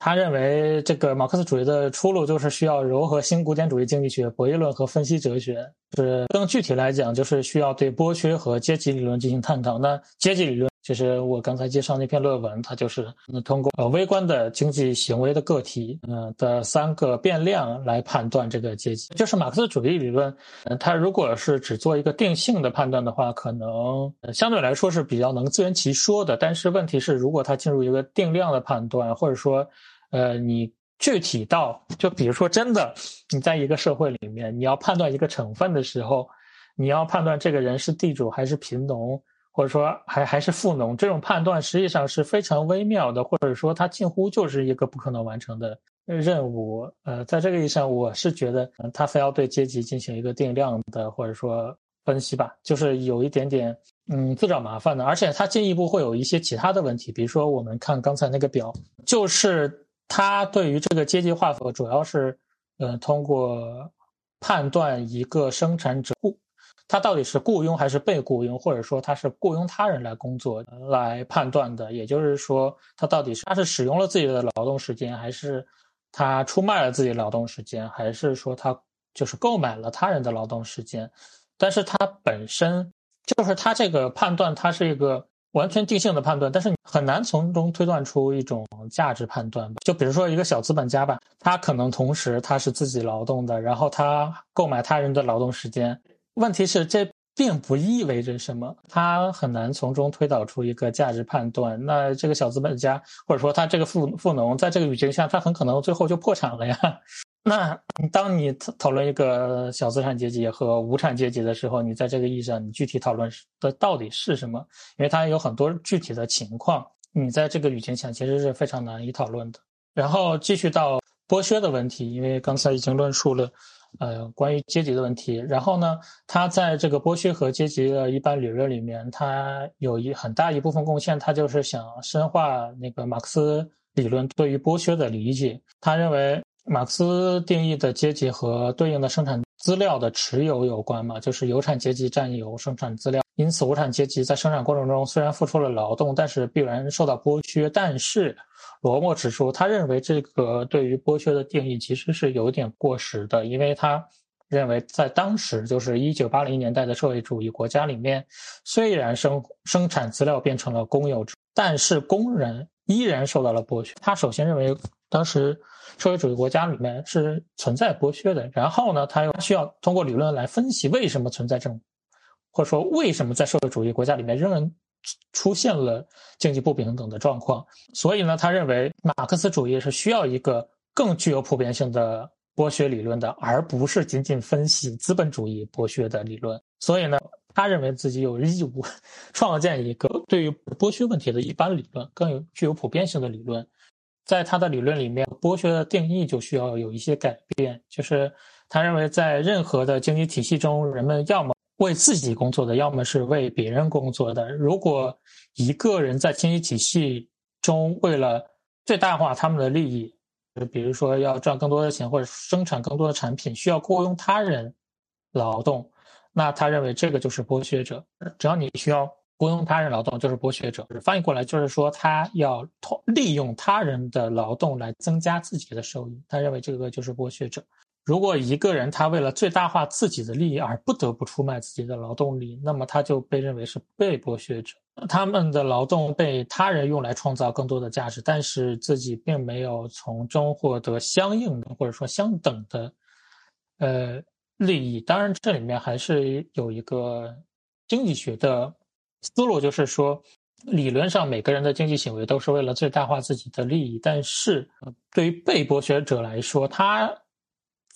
他认为这个马克思主义的出路就是需要糅合新古典主义经济学、博弈论和分析哲学。是更具体来讲，就是需要对剥削和阶级理论进行探讨。那阶级理论。其实我刚才介绍那篇论文，它就是通过呃微观的经济行为的个体，嗯的三个变量来判断这个阶级。就是马克思主义理论，它如果是只做一个定性的判断的话，可能相对来说是比较能自圆其说的。但是问题是，如果它进入一个定量的判断，或者说，呃，你具体到，就比如说真的，你在一个社会里面，你要判断一个成分的时候，你要判断这个人是地主还是贫农。或者说还还是富农，这种判断实际上是非常微妙的，或者说它近乎就是一个不可能完成的任务。呃，在这个意义上，我是觉得他非要对阶级进行一个定量的或者说分析吧，就是有一点点嗯自找麻烦的。而且他进一步会有一些其他的问题，比如说我们看刚才那个表，就是他对于这个阶级划分主要是呃通过判断一个生产者。他到底是雇佣还是被雇佣，或者说他是雇佣他人来工作来判断的？也就是说，他到底是他是使用了自己的劳动时间，还是他出卖了自己劳动时间，还是说他就是购买了他人的劳动时间？但是他本身就是他这个判断，他是一个完全定性的判断，但是你很难从中推断出一种价值判断。就比如说一个小资本家吧，他可能同时他是自己劳动的，然后他购买他人的劳动时间。问题是，这并不意味着什么，他很难从中推导出一个价值判断。那这个小资本家，或者说他这个富富农，在这个语境下，他很可能最后就破产了呀。那当你讨论一个小资产阶级和无产阶级的时候，你在这个意义上，你具体讨论的到底是什么？因为它有很多具体的情况，你在这个语境下其实是非常难以讨论的。然后继续到剥削的问题，因为刚才已经论述了。呃，关于阶级的问题，然后呢，他在这个剥削和阶级的一般理论里面，他有一很大一部分贡献，他就是想深化那个马克思理论对于剥削的理解。他认为，马克思定义的阶级和对应的生产资料的持有有关嘛，就是有产阶级占有生产资料，因此无产阶级在生产过程中虽然付出了劳动，但是必然受到剥削，但是。罗默指出，他认为这个对于剥削的定义其实是有点过时的，因为他认为在当时，就是一九八零年代的社会主义国家里面，虽然生生产资料变成了公有制，但是工人依然受到了剥削。他首先认为当时社会主义国家里面是存在剥削的，然后呢，他又需要通过理论来分析为什么存在这种，或者说为什么在社会主义国家里面仍然。出现了经济不平等的状况，所以呢，他认为马克思主义是需要一个更具有普遍性的剥削理论的，而不是仅仅分析资本主义剥削的理论。所以呢，他认为自己有义务创建一个对于剥削问题的一般理论，更有具有普遍性的理论。在他的理论里面，剥削的定义就需要有一些改变，就是他认为在任何的经济体系中，人们要么为自己工作的，要么是为别人工作的。如果一个人在经济体系中为了最大化他们的利益，就比如说要赚更多的钱或者生产更多的产品，需要雇佣他人劳动，那他认为这个就是剥削者。只要你需要雇佣他人劳动就是剥削者，翻译过来就是说他要通利用他人的劳动来增加自己的收益。他认为这个就是剥削者。如果一个人他为了最大化自己的利益而不得不出卖自己的劳动力，那么他就被认为是被剥削者。他们的劳动被他人用来创造更多的价值，但是自己并没有从中获得相应的或者说相等的呃利益。当然，这里面还是有一个经济学的。思路就是说，理论上每个人的经济行为都是为了最大化自己的利益，但是对于被剥削者来说，他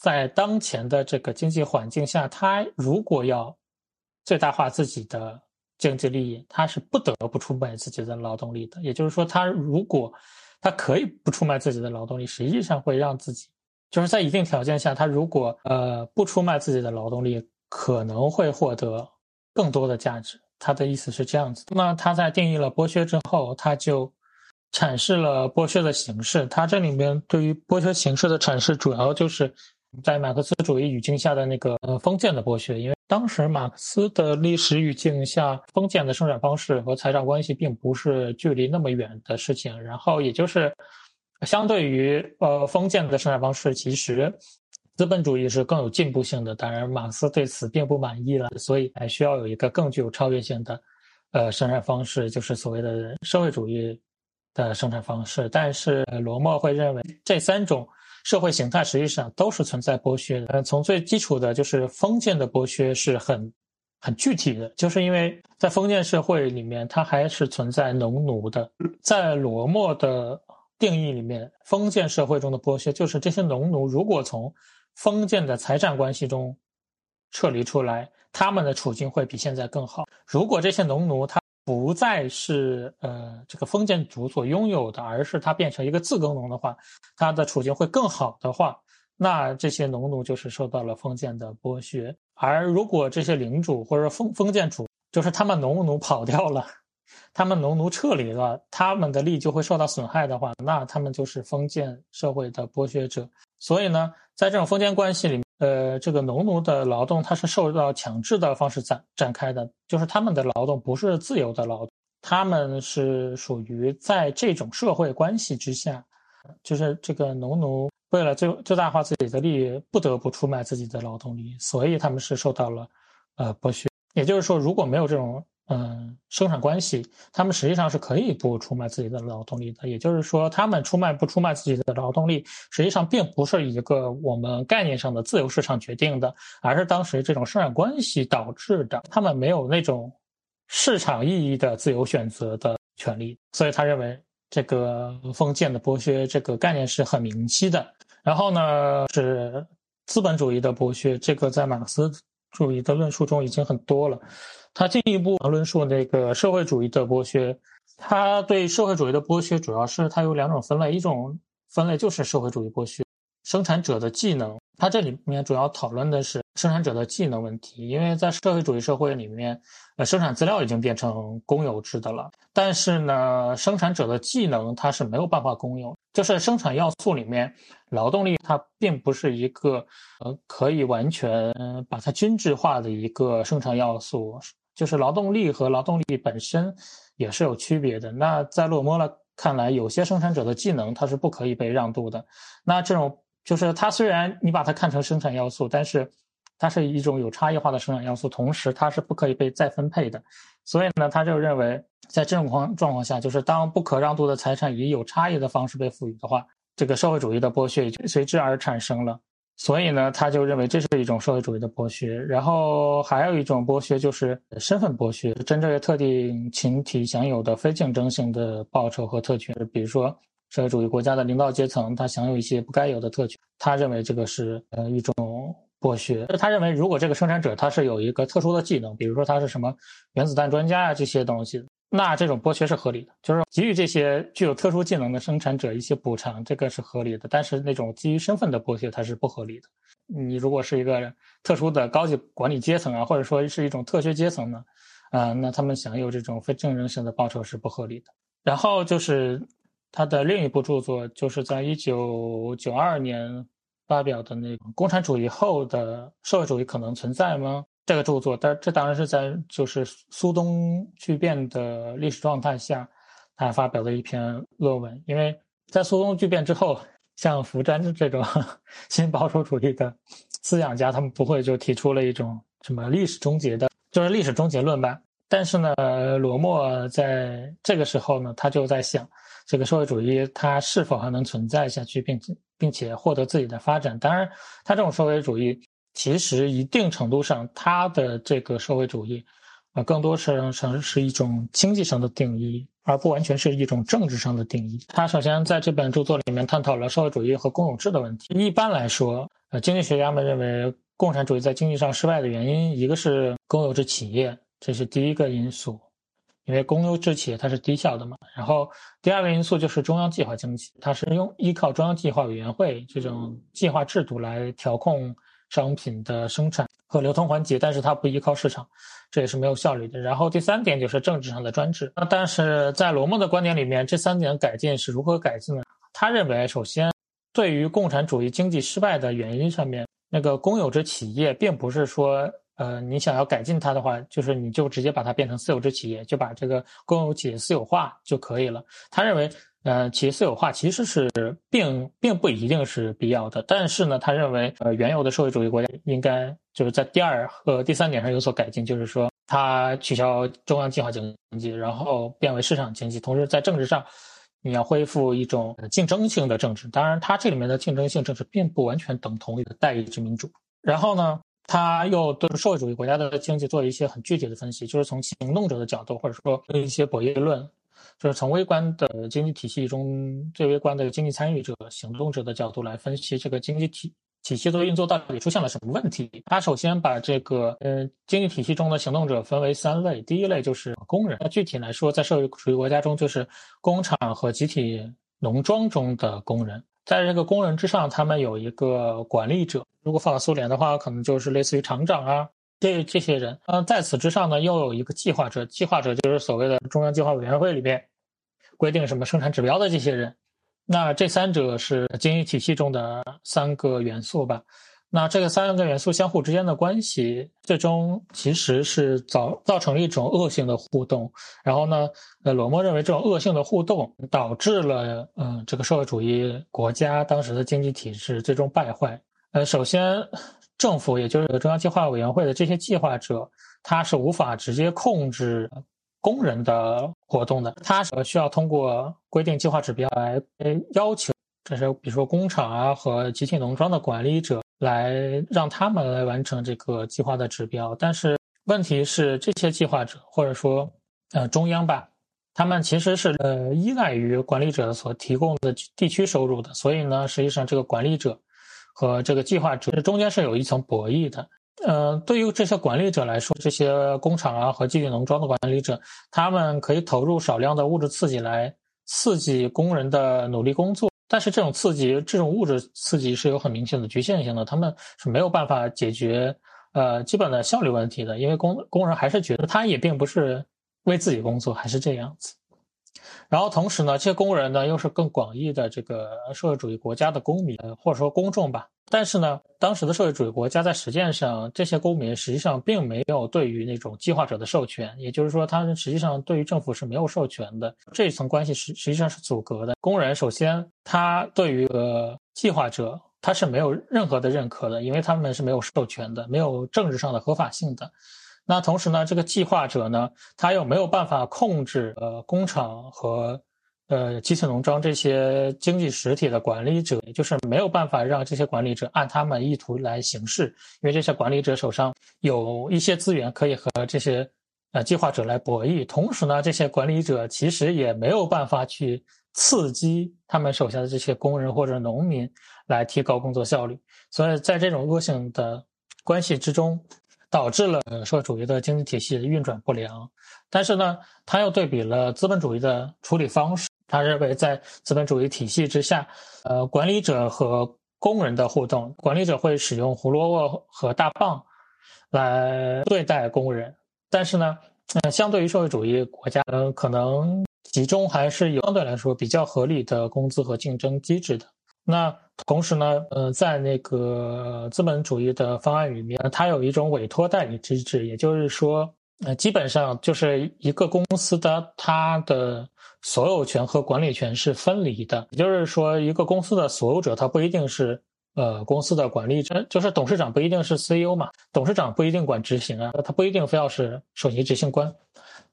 在当前的这个经济环境下，他如果要最大化自己的经济利益，他是不得不出卖自己的劳动力的。也就是说，他如果他可以不出卖自己的劳动力，实际上会让自己就是在一定条件下，他如果呃不出卖自己的劳动力，可能会获得更多的价值。他的意思是这样子。那他在定义了剥削之后，他就阐释了剥削的形式。他这里面对于剥削形式的阐释，主要就是在马克思主义语境下的那个呃封建的剥削。因为当时马克思的历史语境下，封建的生产方式和财产关系并不是距离那么远的事情。然后也就是相对于呃封建的生产方式，其实。资本主义是更有进步性的，当然马克思对此并不满意了，所以还需要有一个更具有超越性的，呃，生产方式，就是所谓的社会主义的生产方式。但是罗默会认为这三种社会形态实际上都是存在剥削的。嗯，从最基础的就是封建的剥削是很很具体的，就是因为在封建社会里面，它还是存在农奴的。在罗默的定义里面，封建社会中的剥削就是这些农奴如果从封建的财产关系中撤离出来，他们的处境会比现在更好。如果这些农奴他不再是呃这个封建主所拥有的，而是他变成一个自耕农的话，他的处境会更好的话，那这些农奴就是受到了封建的剥削。而如果这些领主或者封封建主就是他们农奴跑掉了，他们农奴撤离了，他们的利益就会受到损害的话，那他们就是封建社会的剥削者。所以呢。在这种封建关系里面，呃，这个农奴的劳动它是受到强制的方式展展开的，就是他们的劳动不是自由的劳动，他们是属于在这种社会关系之下，就是这个农奴为了最最大化自己的利益，不得不出卖自己的劳动力，所以他们是受到了呃剥削。也就是说，如果没有这种。嗯，生产关系，他们实际上是可以不出卖自己的劳动力的。也就是说，他们出卖不出卖自己的劳动力，实际上并不是一个我们概念上的自由市场决定的，而是当时这种生产关系导致的。他们没有那种市场意义的自由选择的权利，所以他认为这个封建的剥削这个概念是很明晰的。然后呢，是资本主义的剥削，这个在马克思主义的论述中已经很多了。他进一步论述那个社会主义的剥削，他对社会主义的剥削主要是它有两种分类，一种分类就是社会主义剥削，生产者的技能。他这里面主要讨论的是生产者的技能问题，因为在社会主义社会里面，呃，生产资料已经变成公有制的了，但是呢，生产者的技能它是没有办法公有，就是生产要素里面，劳动力它并不是一个呃可以完全把它均质化的一个生产要素。就是劳动力和劳动力本身也是有区别的。那在洛莫了看来，有些生产者的技能它是不可以被让渡的。那这种就是它虽然你把它看成生产要素，但是它是一种有差异化的生产要素，同时它是不可以被再分配的。所以呢，他就认为在这种况状况下，就是当不可让渡的财产以有差异的方式被赋予的话，这个社会主义的剥削随之而产生了。所以呢，他就认为这是一种社会主义的剥削。然后还有一种剥削就是身份剥削，针对特定群体享有的非竞争性的报酬和特权，比如说社会主义国家的领导阶层，他享有一些不该有的特权。他认为这个是呃一种剥削。他认为如果这个生产者他是有一个特殊的技能，比如说他是什么原子弹专家啊这些东西。那这种剥削是合理的，就是给予这些具有特殊技能的生产者一些补偿，这个是合理的。但是那种基于身份的剥削，它是不合理的。你如果是一个特殊的高级管理阶层啊，或者说是一种特权阶层呢，啊，那他们享有这种非竞争性的报酬是不合理的。然后就是他的另一部著作，就是在一九九二年发表的那个《共产主义后的社会主义可能存在吗》这个著作，但这当然是在就是苏东剧变的历史状态下，他发表的一篇论文。因为在苏东剧变之后，像福詹这种 新保守主义的思想家，他们不会就提出了一种什么历史终结的，就是历史终结论吧。但是呢，罗默在这个时候呢，他就在想，这个社会主义它是否还能存在下去，并且并且获得自己的发展？当然，他这种社会主义其实一定程度上，他的这个社会主义，啊，更多是是是一种经济上的定义，而不完全是一种政治上的定义。他首先在这本著作里面探讨了社会主义和公有制的问题。一般来说，呃，经济学家们认为，共产主义在经济上失败的原因，一个是公有制企业。这是第一个因素，因为公有制企业它是低效的嘛。然后第二个因素就是中央计划经济，它是用依靠中央计划委员会这种计划制度来调控商品的生产和流通环节，但是它不依靠市场，这也是没有效率的。然后第三点就是政治上的专制。那但是在罗默的观点里面，这三点改进是如何改进呢？他认为，首先对于共产主义经济失败的原因上面，那个公有制企业并不是说。呃，你想要改进它的话，就是你就直接把它变成私有制企业，就把这个公有企业私有化就可以了。他认为，呃，企业私有化其实是并并不一定是必要的，但是呢，他认为，呃，原有的社会主义国家应该就是在第二和第三点上有所改进，就是说，它取消中央计划经济，然后变为市场经济，同时在政治上，你要恢复一种竞争性的政治。当然，它这里面的竞争性政治并不完全等同于代议制民主。然后呢？他又对社会主义国家的经济做一些很具体的分析，就是从行动者的角度，或者说一些博弈论，就是从微观的经济体系中最微观的经济参与者、行动者的角度来分析这个经济体体系的运作到底出现了什么问题。他首先把这个呃经济体系中的行动者分为三类，第一类就是工人，那具体来说，在社会主义国家中就是工厂和集体农庄中的工人。在这个工人之上，他们有一个管理者。如果放到苏联的话，可能就是类似于厂长啊，这这些人。嗯，在此之上呢，又有一个计划者。计划者就是所谓的中央计划委员会里面规定什么生产指标的这些人。那这三者是经济体系中的三个元素吧。那这个三个元素相互之间的关系，最终其实是造造成了一种恶性的互动。然后呢，呃，罗默认为这种恶性的互动导致了，嗯，这个社会主义国家当时的经济体制最终败坏。呃，首先，政府也就是中央计划委员会的这些计划者，他是无法直接控制工人的活动的，他是需要通过规定计划指标来要求，这是比如说工厂啊和集体农庄的管理者。来让他们来完成这个计划的指标，但是问题是这些计划者或者说呃中央吧，他们其实是呃依赖于管理者所提供的地区收入的，所以呢，实际上这个管理者和这个计划者中间是有一层博弈的。呃，对于这些管理者来说，这些工厂啊和集体农庄的管理者，他们可以投入少量的物质刺激来刺激工人的努力工作。但是这种刺激，这种物质刺激是有很明显的局限性的，他们是没有办法解决呃基本的效率问题的，因为工工人还是觉得他也并不是为自己工作，还是这样子。然后同时呢，这些工人呢又是更广义的这个社会主义国家的公民，或者说公众吧。但是呢，当时的社会主义国家在实践上，这些公民实际上并没有对于那种计划者的授权，也就是说，他们实际上对于政府是没有授权的。这一层关系实实际上是阻隔的。工人首先，他对于呃计划者，他是没有任何的认可的，因为他们是没有授权的，没有政治上的合法性的。那同时呢，这个计划者呢，他又没有办法控制呃工厂和。呃，集体农庄这些经济实体的管理者，也就是没有办法让这些管理者按他们意图来行事，因为这些管理者手上有一些资源可以和这些呃计划者来博弈。同时呢，这些管理者其实也没有办法去刺激他们手下的这些工人或者农民来提高工作效率。所以在这种恶性的关系之中，导致了社会主义的经济体系运转不良。但是呢，他又对比了资本主义的处理方式。他认为，在资本主义体系之下，呃，管理者和工人的互动，管理者会使用胡萝卜和大棒来对待工人，但是呢，嗯，相对于社会主义国家，可能集中还是有相对来说比较合理的工资和竞争机制的。那同时呢，呃，在那个资本主义的方案里面，它有一种委托代理机制，也就是说，呃，基本上就是一个公司的它的所有权和管理权是分离的，也就是说，一个公司的所有者他不一定是呃公司的管理者，就是董事长不一定是 CEO 嘛，董事长不一定管执行啊，他不一定非要是首席执行官。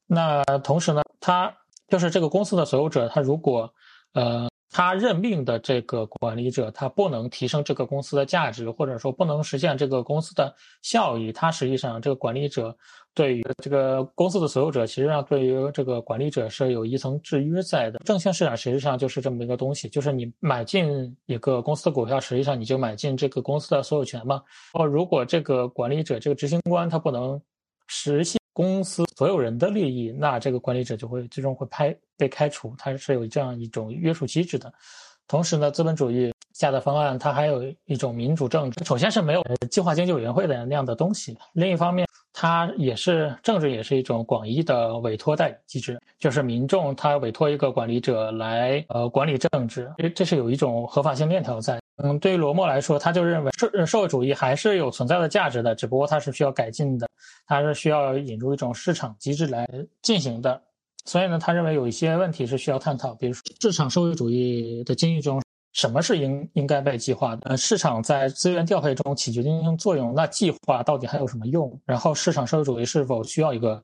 那同时呢，他就是这个公司的所有者，他如果呃。他任命的这个管理者，他不能提升这个公司的价值，或者说不能实现这个公司的效益。他实际上，这个管理者对于这个公司的所有者，其实上对于这个管理者是有一层制约在的。证券市场实际上就是这么一个东西，就是你买进一个公司的股票，实际上你就买进这个公司的所有权嘛。哦，如果这个管理者、这个执行官他不能实现公司所有人的利益，那这个管理者就会最终会拍。被开除，它是有这样一种约束机制的。同时呢，资本主义下的方案，它还有一种民主政治。首先是没有计划经济委员会的那样的东西。另一方面，它也是政治，也是一种广义的委托代理机制，就是民众他委托一个管理者来呃管理政治，这这是有一种合法性链条在。嗯，对于罗默来说，他就认为社社会主义还是有存在的价值的，只不过它是需要改进的，它是需要引入一种市场机制来进行的。所以呢，他认为有一些问题是需要探讨，比如说市场社会主义的经济中，什么是应应该被计划的？呃，市场在资源调配中起决定性作用，那计划到底还有什么用？然后，市场社会主义是否需要一个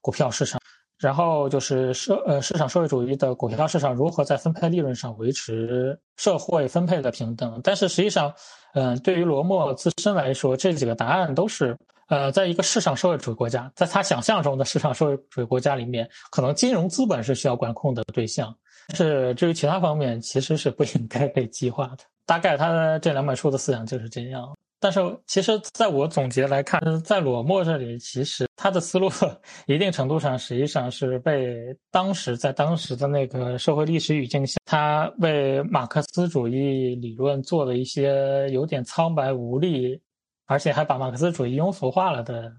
股票市场？然后就是社呃市场社会主义的股票市场如何在分配利润上维持社会分配的平等？但是实际上，嗯，对于罗默自身来说，这几个答案都是。呃，在一个市场社会主义国家，在他想象中的市场社会主义国家里面，可能金融资本是需要管控的对象，是至于其他方面，其实是不应该被激化的。大概他的这两本书的思想就是这样。但是，其实在我总结来看，在罗默这里，其实他的思路 一定程度上实际上是被当时在当时的那个社会历史语境下，他为马克思主义理论做了一些有点苍白无力。而且还把马克思主义庸俗化了的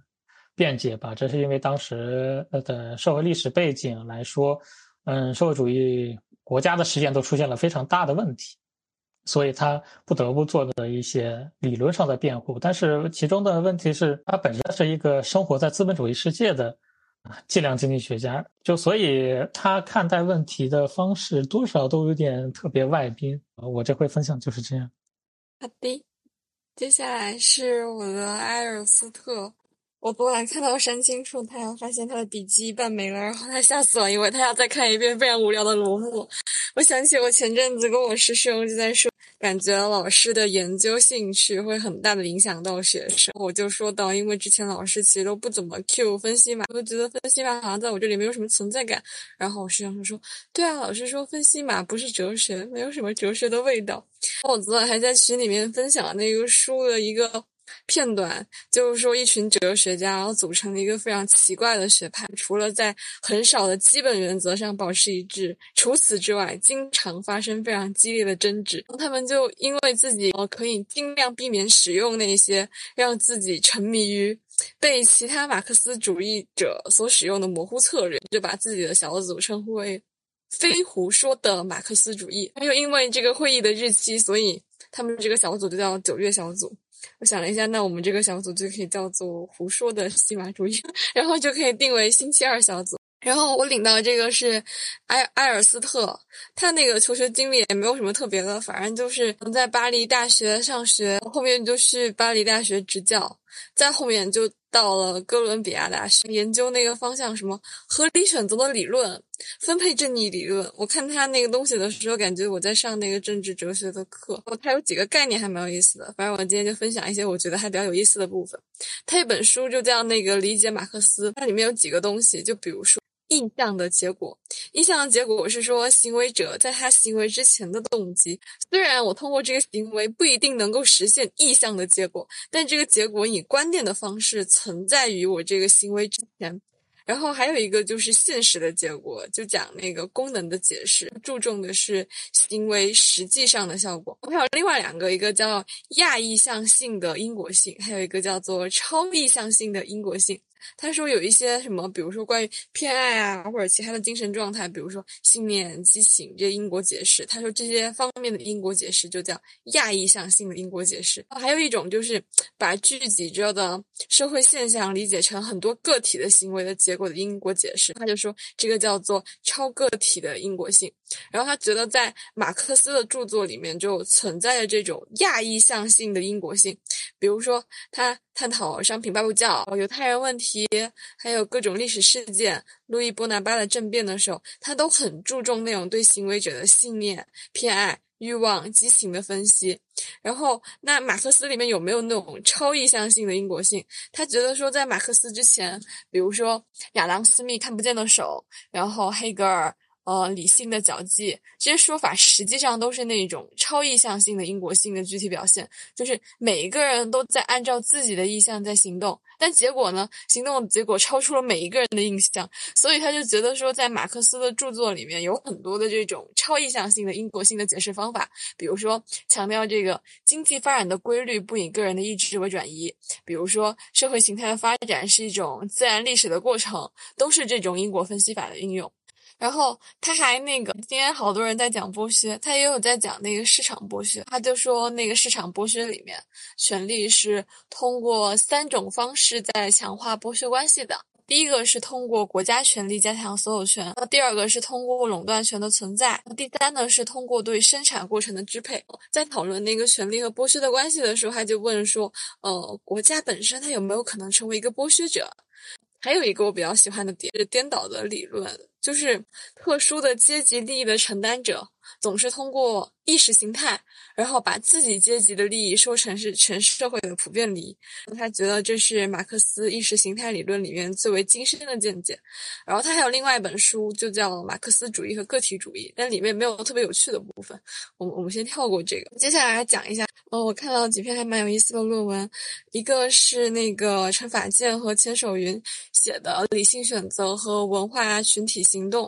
辩解吧，这是因为当时的社会历史背景来说，嗯，社会主义国家的实践都出现了非常大的问题，所以他不得不做的一些理论上的辩护。但是其中的问题是，他本身是一个生活在资本主义世界的啊计量经济学家，就所以他看待问题的方式多少都有点特别外宾。我这回分享就是这样。好的。接下来是我的埃尔斯特。我昨晚看到山青处，他发现他的笔记一半没了，然后他吓死了，因为他要再看一遍非常无聊的罗幕。我想起我前阵子跟我师兄就在说。感觉老师的研究兴趣会很大的影响到学生，我就说到，因为之前老师其实都不怎么 Q 分析嘛，都觉得分析嘛好像在我这里没有什么存在感。然后我师兄说：“对啊，老师说分析嘛不是哲学，没有什么哲学的味道。”我昨晚还在群里面分享了那个书的一个。片段就是说，一群哲学家然后组成了一个非常奇怪的学派，除了在很少的基本原则上保持一致，除此之外，经常发生非常激烈的争执。他们就因为自己呃可以尽量避免使用那些让自己沉迷于被其他马克思主义者所使用的模糊策略，就把自己的小组称呼为“非胡说的马克思主义”。又因为这个会议的日期，所以他们这个小组就叫“九月小组”。我想了一下，那我们这个小组就可以叫做“胡说的西马主义”，然后就可以定为星期二小组。然后我领到这个是埃埃尔斯特，他那个求学经历也没有什么特别的，反正就是在巴黎大学上学，后面就去巴黎大学执教，再后面就到了哥伦比亚大学研究那个方向，什么合理选择的理论、分配正义理论。我看他那个东西的时候，感觉我在上那个政治哲学的课。他有几个概念还蛮有意思的，反正我今天就分享一些我觉得还比较有意思的部分。他一本书就叫那个理解马克思，它里面有几个东西，就比如说。意向的结果，意向的结果是说，行为者在他行为之前的动机。虽然我通过这个行为不一定能够实现意向的结果，但这个结果以观念的方式存在于我这个行为之前。然后还有一个就是现实的结果，就讲那个功能的解释，注重的是行为实际上的效果。还有另外两个，一个叫亚意向性的因果性，还有一个叫做超意向性的因果性。他说有一些什么，比如说关于偏爱啊，或者其他的精神状态，比如说信念、激情这些因果解释。他说这些方面的因果解释就叫亚意向性的因果解释。还有一种就是把聚集着的社会现象理解成很多个体的行为的结果的因果解释。他就说这个叫做超个体的因果性。然后他觉得在马克思的著作里面就存在着这种亚意向性的因果性，比如说他探讨商品拜物教、犹太人问题，还有各种历史事件、路易波拿巴的政变的时候，他都很注重那种对行为者的信念、偏爱、欲望、激情的分析。然后，那马克思里面有没有那种超意向性的因果性？他觉得说，在马克思之前，比如说亚当·斯密看不见的手，然后黑格尔。呃，理性的脚迹，这些说法实际上都是那种超意向性的因果性的具体表现，就是每一个人都在按照自己的意向在行动，但结果呢，行动的结果超出了每一个人的印象，所以他就觉得说，在马克思的著作里面有很多的这种超意向性的因果性的解释方法，比如说强调这个经济发展的规律不以个人的意志为转移，比如说社会形态的发展是一种自然历史的过程，都是这种因果分析法的应用。然后他还那个，今天好多人在讲剥削，他也有在讲那个市场剥削。他就说，那个市场剥削里面，权力是通过三种方式在强化剥削关系的。第一个是通过国家权力加强所有权，那第二个是通过垄断权的存在，第三呢是通过对生产过程的支配。在讨论那个权力和剥削的关系的时候，他就问说，呃，国家本身它有没有可能成为一个剥削者？还有一个我比较喜欢的点是颠倒的理论，就是特殊的阶级利益的承担者总是通过意识形态。然后把自己阶级的利益说成是全社会的普遍利益，他觉得这是马克思意识形态理论里面最为精深的见解。然后他还有另外一本书，就叫《马克思主义和个体主义》，但里面没有特别有趣的部分。我们我们先跳过这个，接下来讲一下。哦，我看到几篇还蛮有意思的论文，一个是那个陈法健和钱守云写的《理性选择和文化群体行动》，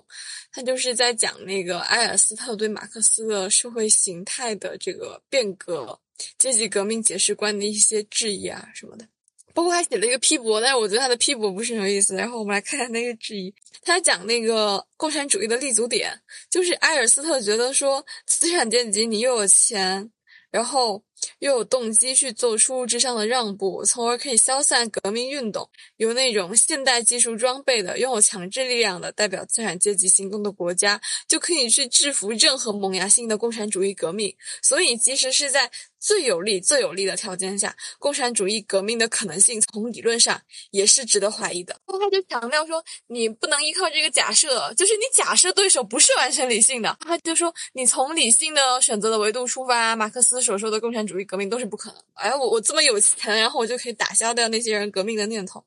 他就是在讲那个埃尔斯特对马克思的社会形态的这个。变革、阶级革命解释观的一些质疑啊什么的，包括他写了一个批驳，但是我觉得他的批驳不是很有意思。然后我们来看一下那个质疑，他讲那个共产主义的立足点，就是埃尔斯特觉得说，资产阶级你又有钱。然后又有动机去做出物质上的让步，从而可以消散革命运动。有那种现代技术装备的、拥有强制力量的、代表资产阶级行动的国家，就可以去制服任何萌芽性的共产主义革命。所以，即使是在最有利、最有利的条件下，共产主义革命的可能性从理论上也是值得怀疑的。他就强调说，你不能依靠这个假设，就是你假设对手不是完全理性的。他就说，你从理性的选择的维度出发，马克思所说的共产主义革命都是不可能。哎，我我这么有钱，然后我就可以打消掉那些人革命的念头。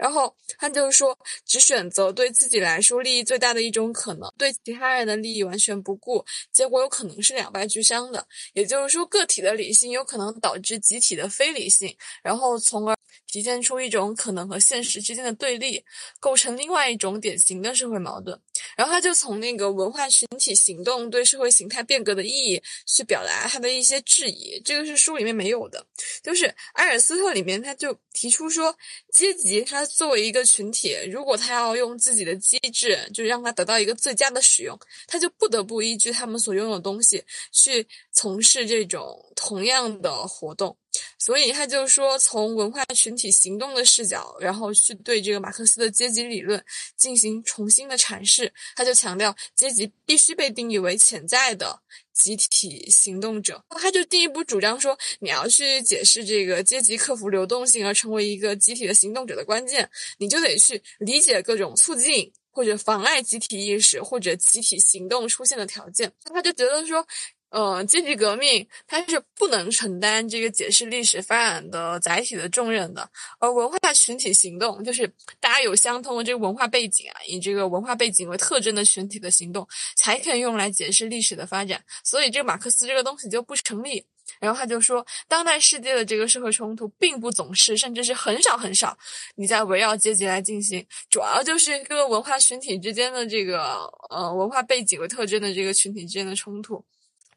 然后他就是说，只选择对自己来说利益最大的一种可能，对其他人的利益完全不顾，结果有可能是两败俱伤的。也就是说，个体的理性有可能导致集体的非理性，然后从而体现出一种可能和现实之间的对立，构成另外一种典型的社会矛盾。然后他就从那个文化群体行动对社会形态变革的意义去表达他的一些质疑，这个是书里面没有的。就是埃尔斯特里面他就提出说，阶级它作为一个群体，如果他要用自己的机制，就让他得到一个最佳的使用，他就不得不依据他们所拥有的东西去从事这种同样的活动。所以他就说，从文化群体行动的视角，然后去对这个马克思的阶级理论进行重新的阐释。他就强调，阶级必须被定义为潜在的集体行动者。他就进一步主张说，你要去解释这个阶级克服流动性而成为一个集体的行动者的关键，你就得去理解各种促进或者妨碍集体意识或者集体行动出现的条件。他就觉得说。呃，阶级革命它是不能承担这个解释历史发展的载体的重任的，而文化群体行动就是大家有相同的这个文化背景啊，以这个文化背景为特征的群体的行动，才可以用来解释历史的发展。所以，这个马克思这个东西就不成立。然后他就说，当代世界的这个社会冲突并不总是，甚至是很少很少，你在围绕阶级来进行，主要就是各个文化群体之间的这个呃文化背景为特征的这个群体之间的冲突。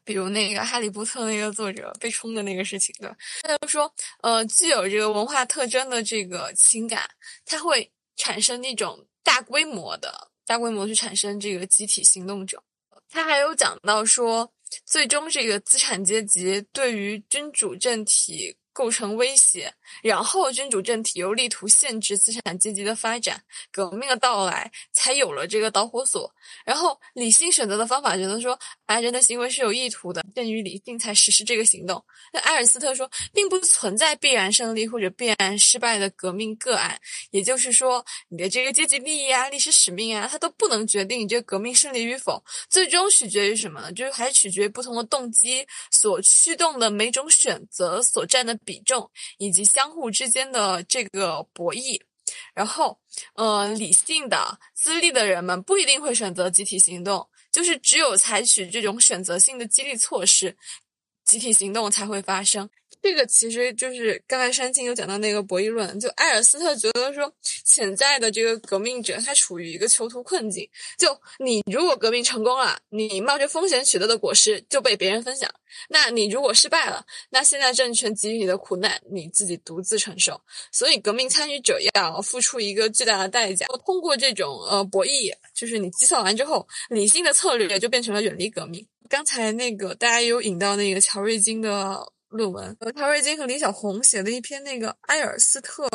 比如那个《哈利波特》那个作者被冲的那个事情，对吧？他就说，呃，具有这个文化特征的这个情感，它会产生那种大规模的、大规模去产生这个集体行动者。他还有讲到说，最终这个资产阶级对于君主政体。构成威胁，然后君主政体又力图限制资产阶级的发展，革命的到来才有了这个导火索。然后理性选择的方法觉得说，啊，人的行为是有意图的，鉴于理性才实施这个行动。那埃尔斯特说，并不存在必然胜利或者必然失败的革命个案，也就是说，你的这个阶级利益啊、历史使命啊，它都不能决定你这个革命胜利与否，最终取决于什么呢？就是还取决于不同的动机所驱动的每种选择所占的。比重以及相互之间的这个博弈，然后，呃，理性的、自立的人们不一定会选择集体行动，就是只有采取这种选择性的激励措施，集体行动才会发生。这个其实就是刚才山青有讲到那个博弈论，就埃尔斯特觉得说，潜在的这个革命者他处于一个囚徒困境。就你如果革命成功了，你冒着风险取得的果实就被别人分享；那你如果失败了，那现在政权给予你的苦难你自己独自承受。所以革命参与者要付出一个巨大的代价。通过这种呃博弈，就是你计算完之后，理性的策略就变成了远离革命。刚才那个大家有引到那个乔瑞金的。论文，呃，陶瑞金和李小红写的一篇那个埃尔斯特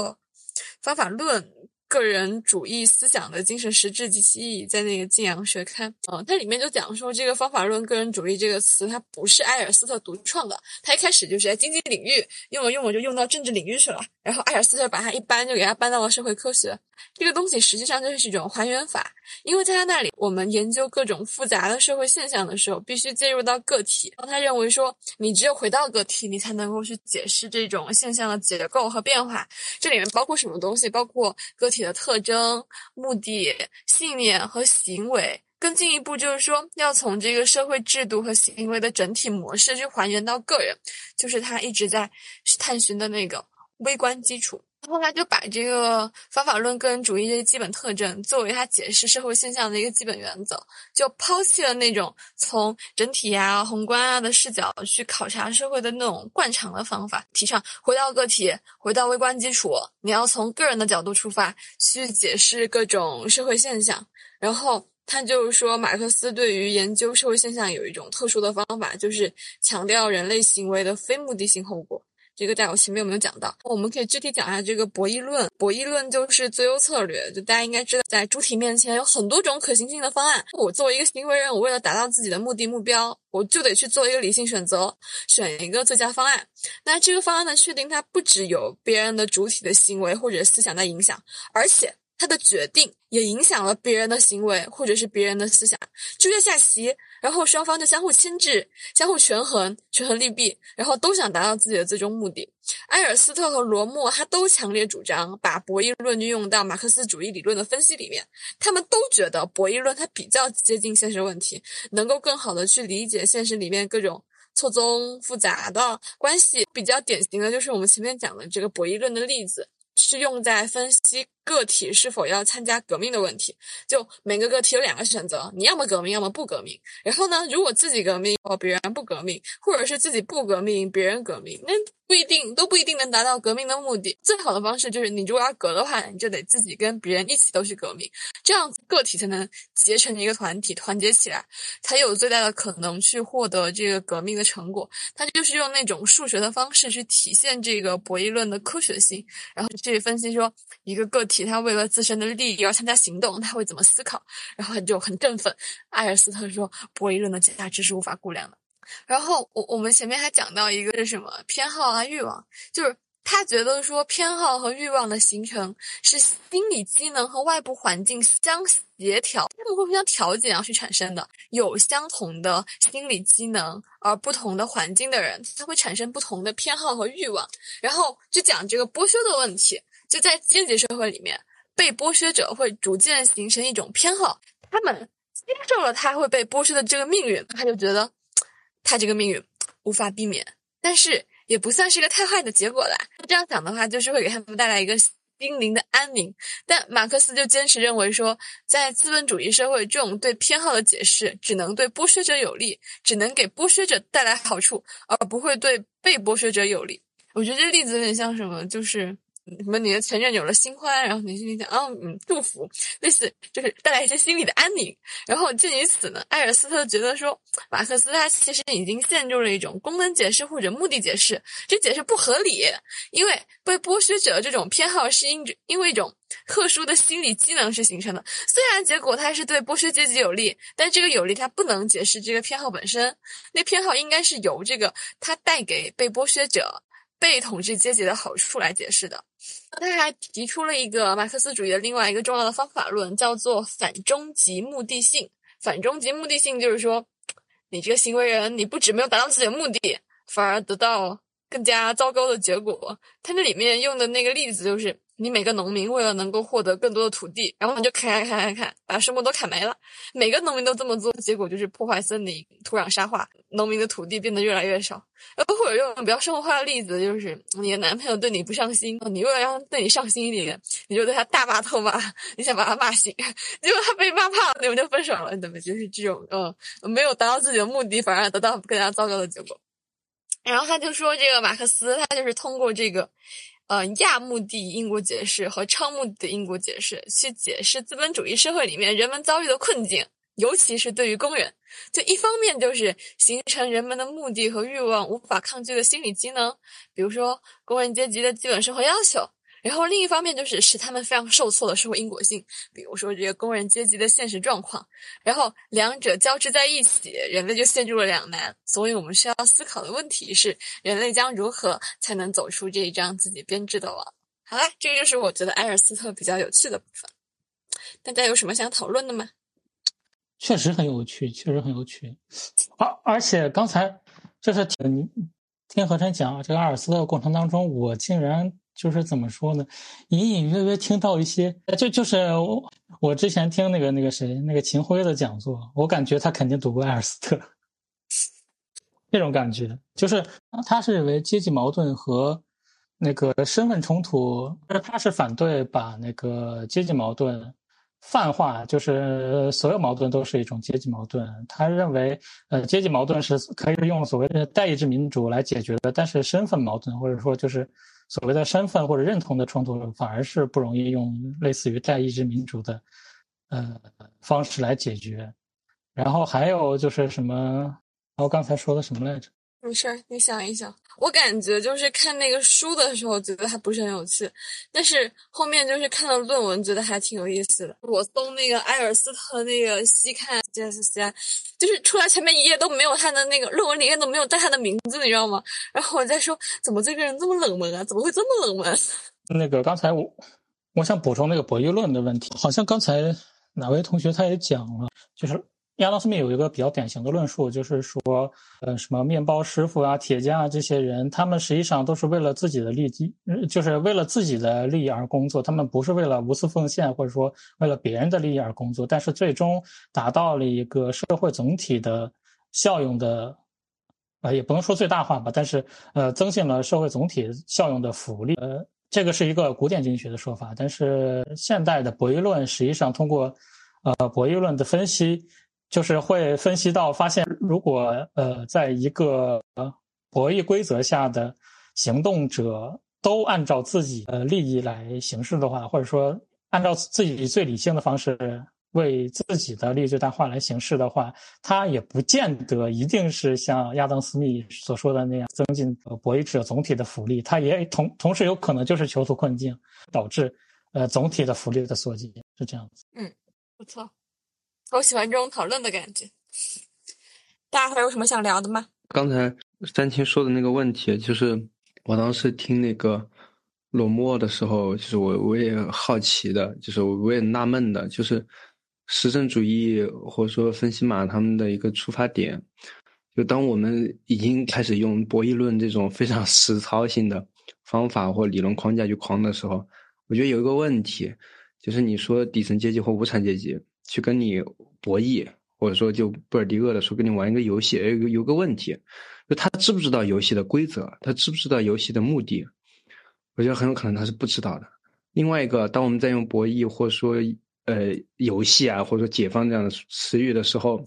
方法论。个人主义思想的精神实质及其意义，在那个《晋阳学刊》嗯，它里面就讲说，这个方法论个人主义这个词，它不是埃尔斯特独创的，它一开始就是在经济领域用了用了就用到政治领域去了，然后埃尔斯特把它一搬就给它搬到了社会科学。这个东西实际上就是一种还原法，因为在他那里，我们研究各种复杂的社会现象的时候，必须介入到个体。然后他认为说，你只有回到个体，你才能够去解释这种现象的结构和变化。这里面包括什么东西？包括个体。的特征、目的、信念和行为，更进一步就是说，要从这个社会制度和行为的整体模式去还原到个人，就是他一直在探寻的那个微观基础。后来就把这个方法论个人主义这些基本特征作为他解释社会现象的一个基本原则，就抛弃了那种从整体啊、宏观啊的视角去考察社会的那种惯常的方法，提倡回到个体，回到微观基础，你要从个人的角度出发去解释各种社会现象。然后他就说，马克思对于研究社会现象有一种特殊的方法，就是强调人类行为的非目的性后果。这个在我前面有没有讲到？我们可以具体讲一下这个博弈论。博弈论就是最优策略，就大家应该知道，在主体面前有很多种可行性的方案。我作为一个行为人，我为了达到自己的目的目标，我就得去做一个理性选择，选一个最佳方案。那这个方案的确定，它不只有别人的主体的行为或者思想在影响，而且。他的决定也影响了别人的行为，或者是别人的思想，就像下棋，然后双方就相互牵制、相互权衡、权衡利弊，然后都想达到自己的最终目的。埃尔斯特和罗默他都强烈主张把博弈论运用到马克思主义理论的分析里面，他们都觉得博弈论它比较接近现实问题，能够更好的去理解现实里面各种错综复杂的关系。比较典型的就是我们前面讲的这个博弈论的例子。是用在分析个体是否要参加革命的问题。就每个个体有两个选择，你要么革命，要么不革命。然后呢，如果自己革命，哦，别人不革命，或者是自己不革命，别人革命，那。不一定都不一定能达到革命的目的。最好的方式就是，你如果要革的话，你就得自己跟别人一起都去革命，这样个体才能结成一个团体，团结起来，才有最大的可能去获得这个革命的成果。他就是用那种数学的方式去体现这个博弈论的科学性，然后去分析说一个个体他为了自身的利益而参加行动，他会怎么思考，然后他就很振奋。埃尔斯特说，博弈论的价值是无法估量的。然后我我们前面还讲到一个是什么偏好啊欲望，就是他觉得说偏好和欲望的形成是心理机能和外部环境相协调，他们会互相调节而去产生的。有相同的心理机能而不同的环境的人，他会产生不同的偏好和欲望。然后就讲这个剥削的问题，就在阶级社会里面，被剥削者会逐渐形成一种偏好，他们接受了他会被剥削的这个命运，他就觉得。他这个命运无法避免，但是也不算是一个太坏的结果啦。这样想的话，就是会给他们带来一个心灵的安宁。但马克思就坚持认为说，在资本主义社会，这种对偏好的解释只能对剥削者有利，只能给剥削者带来好处，而不会对被剥削者有利。我觉得这例子有点像什么，就是。什么？你的前任有了新欢，然后你心里想，啊，嗯，祝福，类似就是带来一些心理的安宁。然后鉴于此呢，艾尔斯特觉得说，马克思他其实已经陷入了一种功能解释或者目的解释，这解释不合理。因为被剥削者这种偏好是因因为一种特殊的心理机能是形成的。虽然结果它是对剥削阶级有利，但这个有利它不能解释这个偏好本身。那偏好应该是由这个它带给被剥削者。被统治阶级的好处来解释的，他还提出了一个马克思主义的另外一个重要的方法论，叫做反终极目的性。反终极目的性就是说，你这个行为人，你不止没有达到自己的目的，反而得到更加糟糕的结果。他这里面用的那个例子就是。你每个农民为了能够获得更多的土地，然后你就砍砍砍砍砍，把树木都砍没了。每个农民都这么做，结果就是破坏森林、土壤沙化，农民的土地变得越来越少。呃，或者用比较生活化的例子，就是你的男朋友对你不上心，你为了让他对你上心一点，你就对他大骂特骂，你想把他骂醒，结果他被骂怕了，你们就分手了，对不对？就是这种，嗯，没有达到自己的目的，反而得到更加糟糕的结果。然后他就说，这个马克思他就是通过这个。呃，亚目的英国解释和超目的英国解释，去解释资本主义社会里面人们遭遇的困境，尤其是对于工人，就一方面就是形成人们的目的和欲望无法抗拒的心理机能，比如说工人阶级的基本生活要求。然后另一方面就是使他们非常受挫的社会因果性，比如说这个工人阶级的现实状况，然后两者交织在一起，人类就陷入了两难。所以我们需要思考的问题是：人类将如何才能走出这一张自己编织的网？好啦，这个就是我觉得埃尔斯特比较有趣的部分。大家有什么想讨论的吗？确实很有趣，确实很有趣。而而且刚才就是听听何晨讲这个阿尔斯特过程当中，我竟然。就是怎么说呢？隐隐约约听到一些，就就是我我之前听那个那个谁那个秦晖的讲座，我感觉他肯定读过艾尔斯特，这种感觉就是他是认为阶级矛盾和那个身份冲突，他是反对把那个阶级矛盾泛化，就是所有矛盾都是一种阶级矛盾。他认为，呃，阶级矛盾是可以用所谓的代议制民主来解决的，但是身份矛盾或者说就是。所谓的身份或者认同的冲突，反而是不容易用类似于代议制民主的呃方式来解决。然后还有就是什么？我刚才说的什么来着？没事儿，你想一想。我感觉就是看那个书的时候，觉得还不是很有趣，但是后面就是看了论文，觉得还挺有意思的。我搜那个埃尔斯特那个西看 JSC，就是出来前面一页都没有他的那个论文里面都没有带他的名字，你知道吗？然后我在说，怎么这个人这么冷门啊？怎么会这么冷门？那个刚才我我想补充那个博弈论的问题，好像刚才哪位同学他也讲了，就是。亚当斯密有一个比较典型的论述，就是说，呃，什么面包师傅啊、铁匠啊这些人，他们实际上都是为了自己的利益，就是为了自己的利益而工作，他们不是为了无私奉献，或者说为了别人的利益而工作，但是最终达到了一个社会总体的效用的，呃，也不能说最大化吧，但是呃，增进了社会总体效用的福利。呃，这个是一个古典经济学的说法，但是现代的博弈论实际上通过，呃，博弈论的分析。就是会分析到，发现如果呃，在一个博弈规则下的行动者都按照自己的利益来行事的话，或者说按照自己最理性的方式为自己的利益最大化来行事的话，他也不见得一定是像亚当·斯密所说的那样增进博弈者总体的福利，他也同同时有可能就是囚徒困境，导致呃总体的福利的缩减，是这样子。嗯，不错。我喜欢这种讨论的感觉。大家还有什么想聊的吗？刚才三清说的那个问题，就是我当时听那个罗默的时候，就是我我也好奇的，就是我也纳闷的，就是实证主义或者说分析马他们的一个出发点，就当我们已经开始用博弈论这种非常实操性的方法或理论框架去框的时候，我觉得有一个问题，就是你说底层阶级或无产阶级。去跟你博弈，或者说就布尔迪厄的说跟你玩一个游戏，有个有个问题，就他知不知道游戏的规则，他知不知道游戏的目的？我觉得很有可能他是不知道的，另外一个，当我们在用博弈或者说呃游戏啊，或者说解放这样的词语的时候，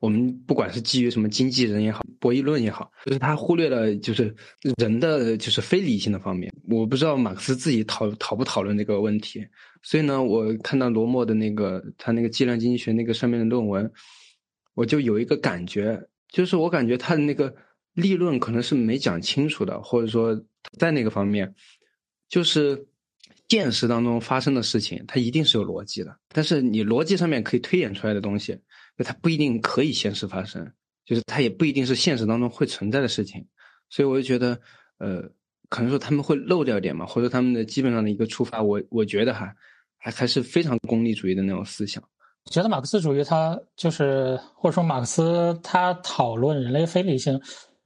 我们不管是基于什么经纪人也好，博弈论也好，就是他忽略了就是人的就是非理性的方面。我不知道马克思自己讨讨不讨论这个问题，所以呢，我看到罗默的那个他那个计量经济学那个上面的论文，我就有一个感觉，就是我感觉他的那个立论可能是没讲清楚的，或者说在那个方面，就是。现实当中发生的事情，它一定是有逻辑的。但是你逻辑上面可以推演出来的东西，它不一定可以现实发生，就是它也不一定是现实当中会存在的事情。所以我就觉得，呃，可能说他们会漏掉一点嘛，或者他们的基本上的一个出发，我我觉得哈，还还是非常功利主义的那种思想。觉得马克思主义它就是，或者说马克思他讨论人类非理性，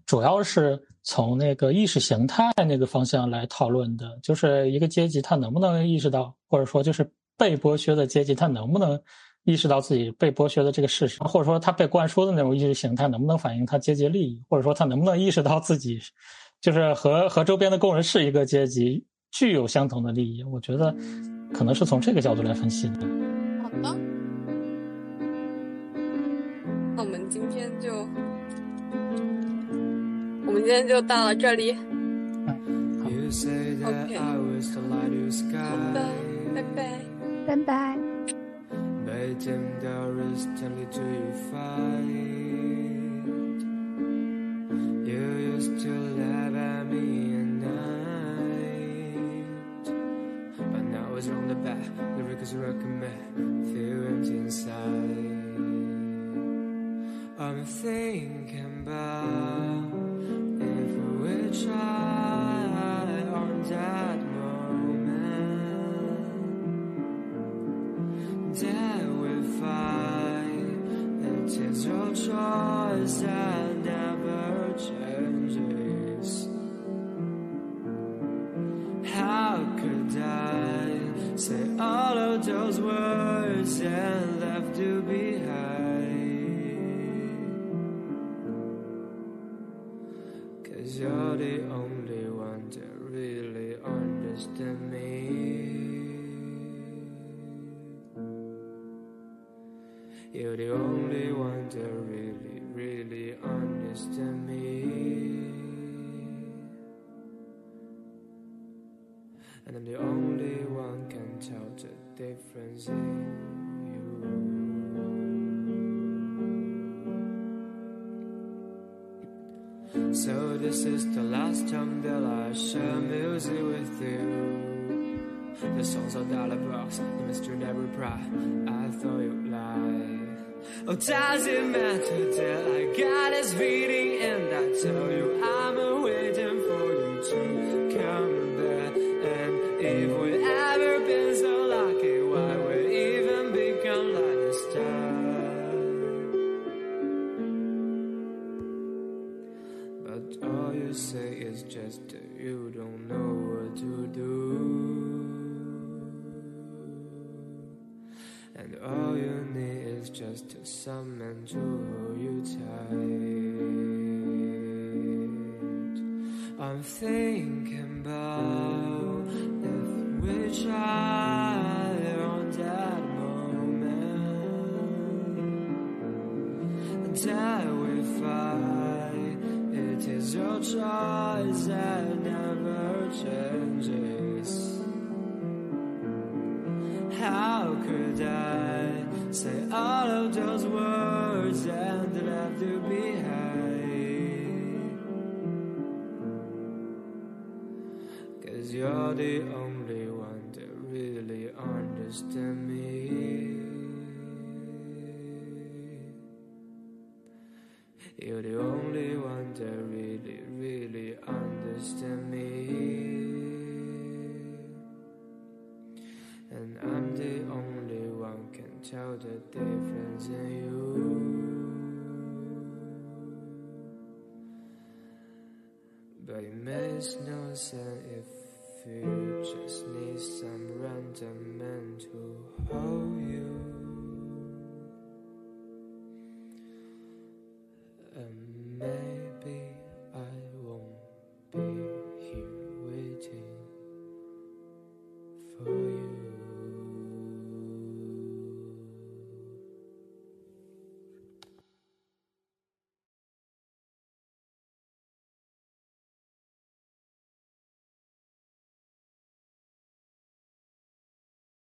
主要是。从那个意识形态那个方向来讨论的，就是一个阶级他能不能意识到，或者说就是被剥削的阶级他能不能意识到自己被剥削的这个事实，或者说他被灌输的那种意识形态能不能反映他阶级利益，或者说他能不能意识到自己就是和和周边的工人是一个阶级，具有相同的利益。我觉得可能是从这个角度来分析的。好的，那我们今天就。我们今天就到了这里。OK，好的，拜拜，拜拜。Legendary Stanley do you find You used to laugh at me at night. But now it's on the back, the records recommend Feel empty inside. I'm thinking about If we try on that that we find it is your choice that never changes how could I say all of those words and left you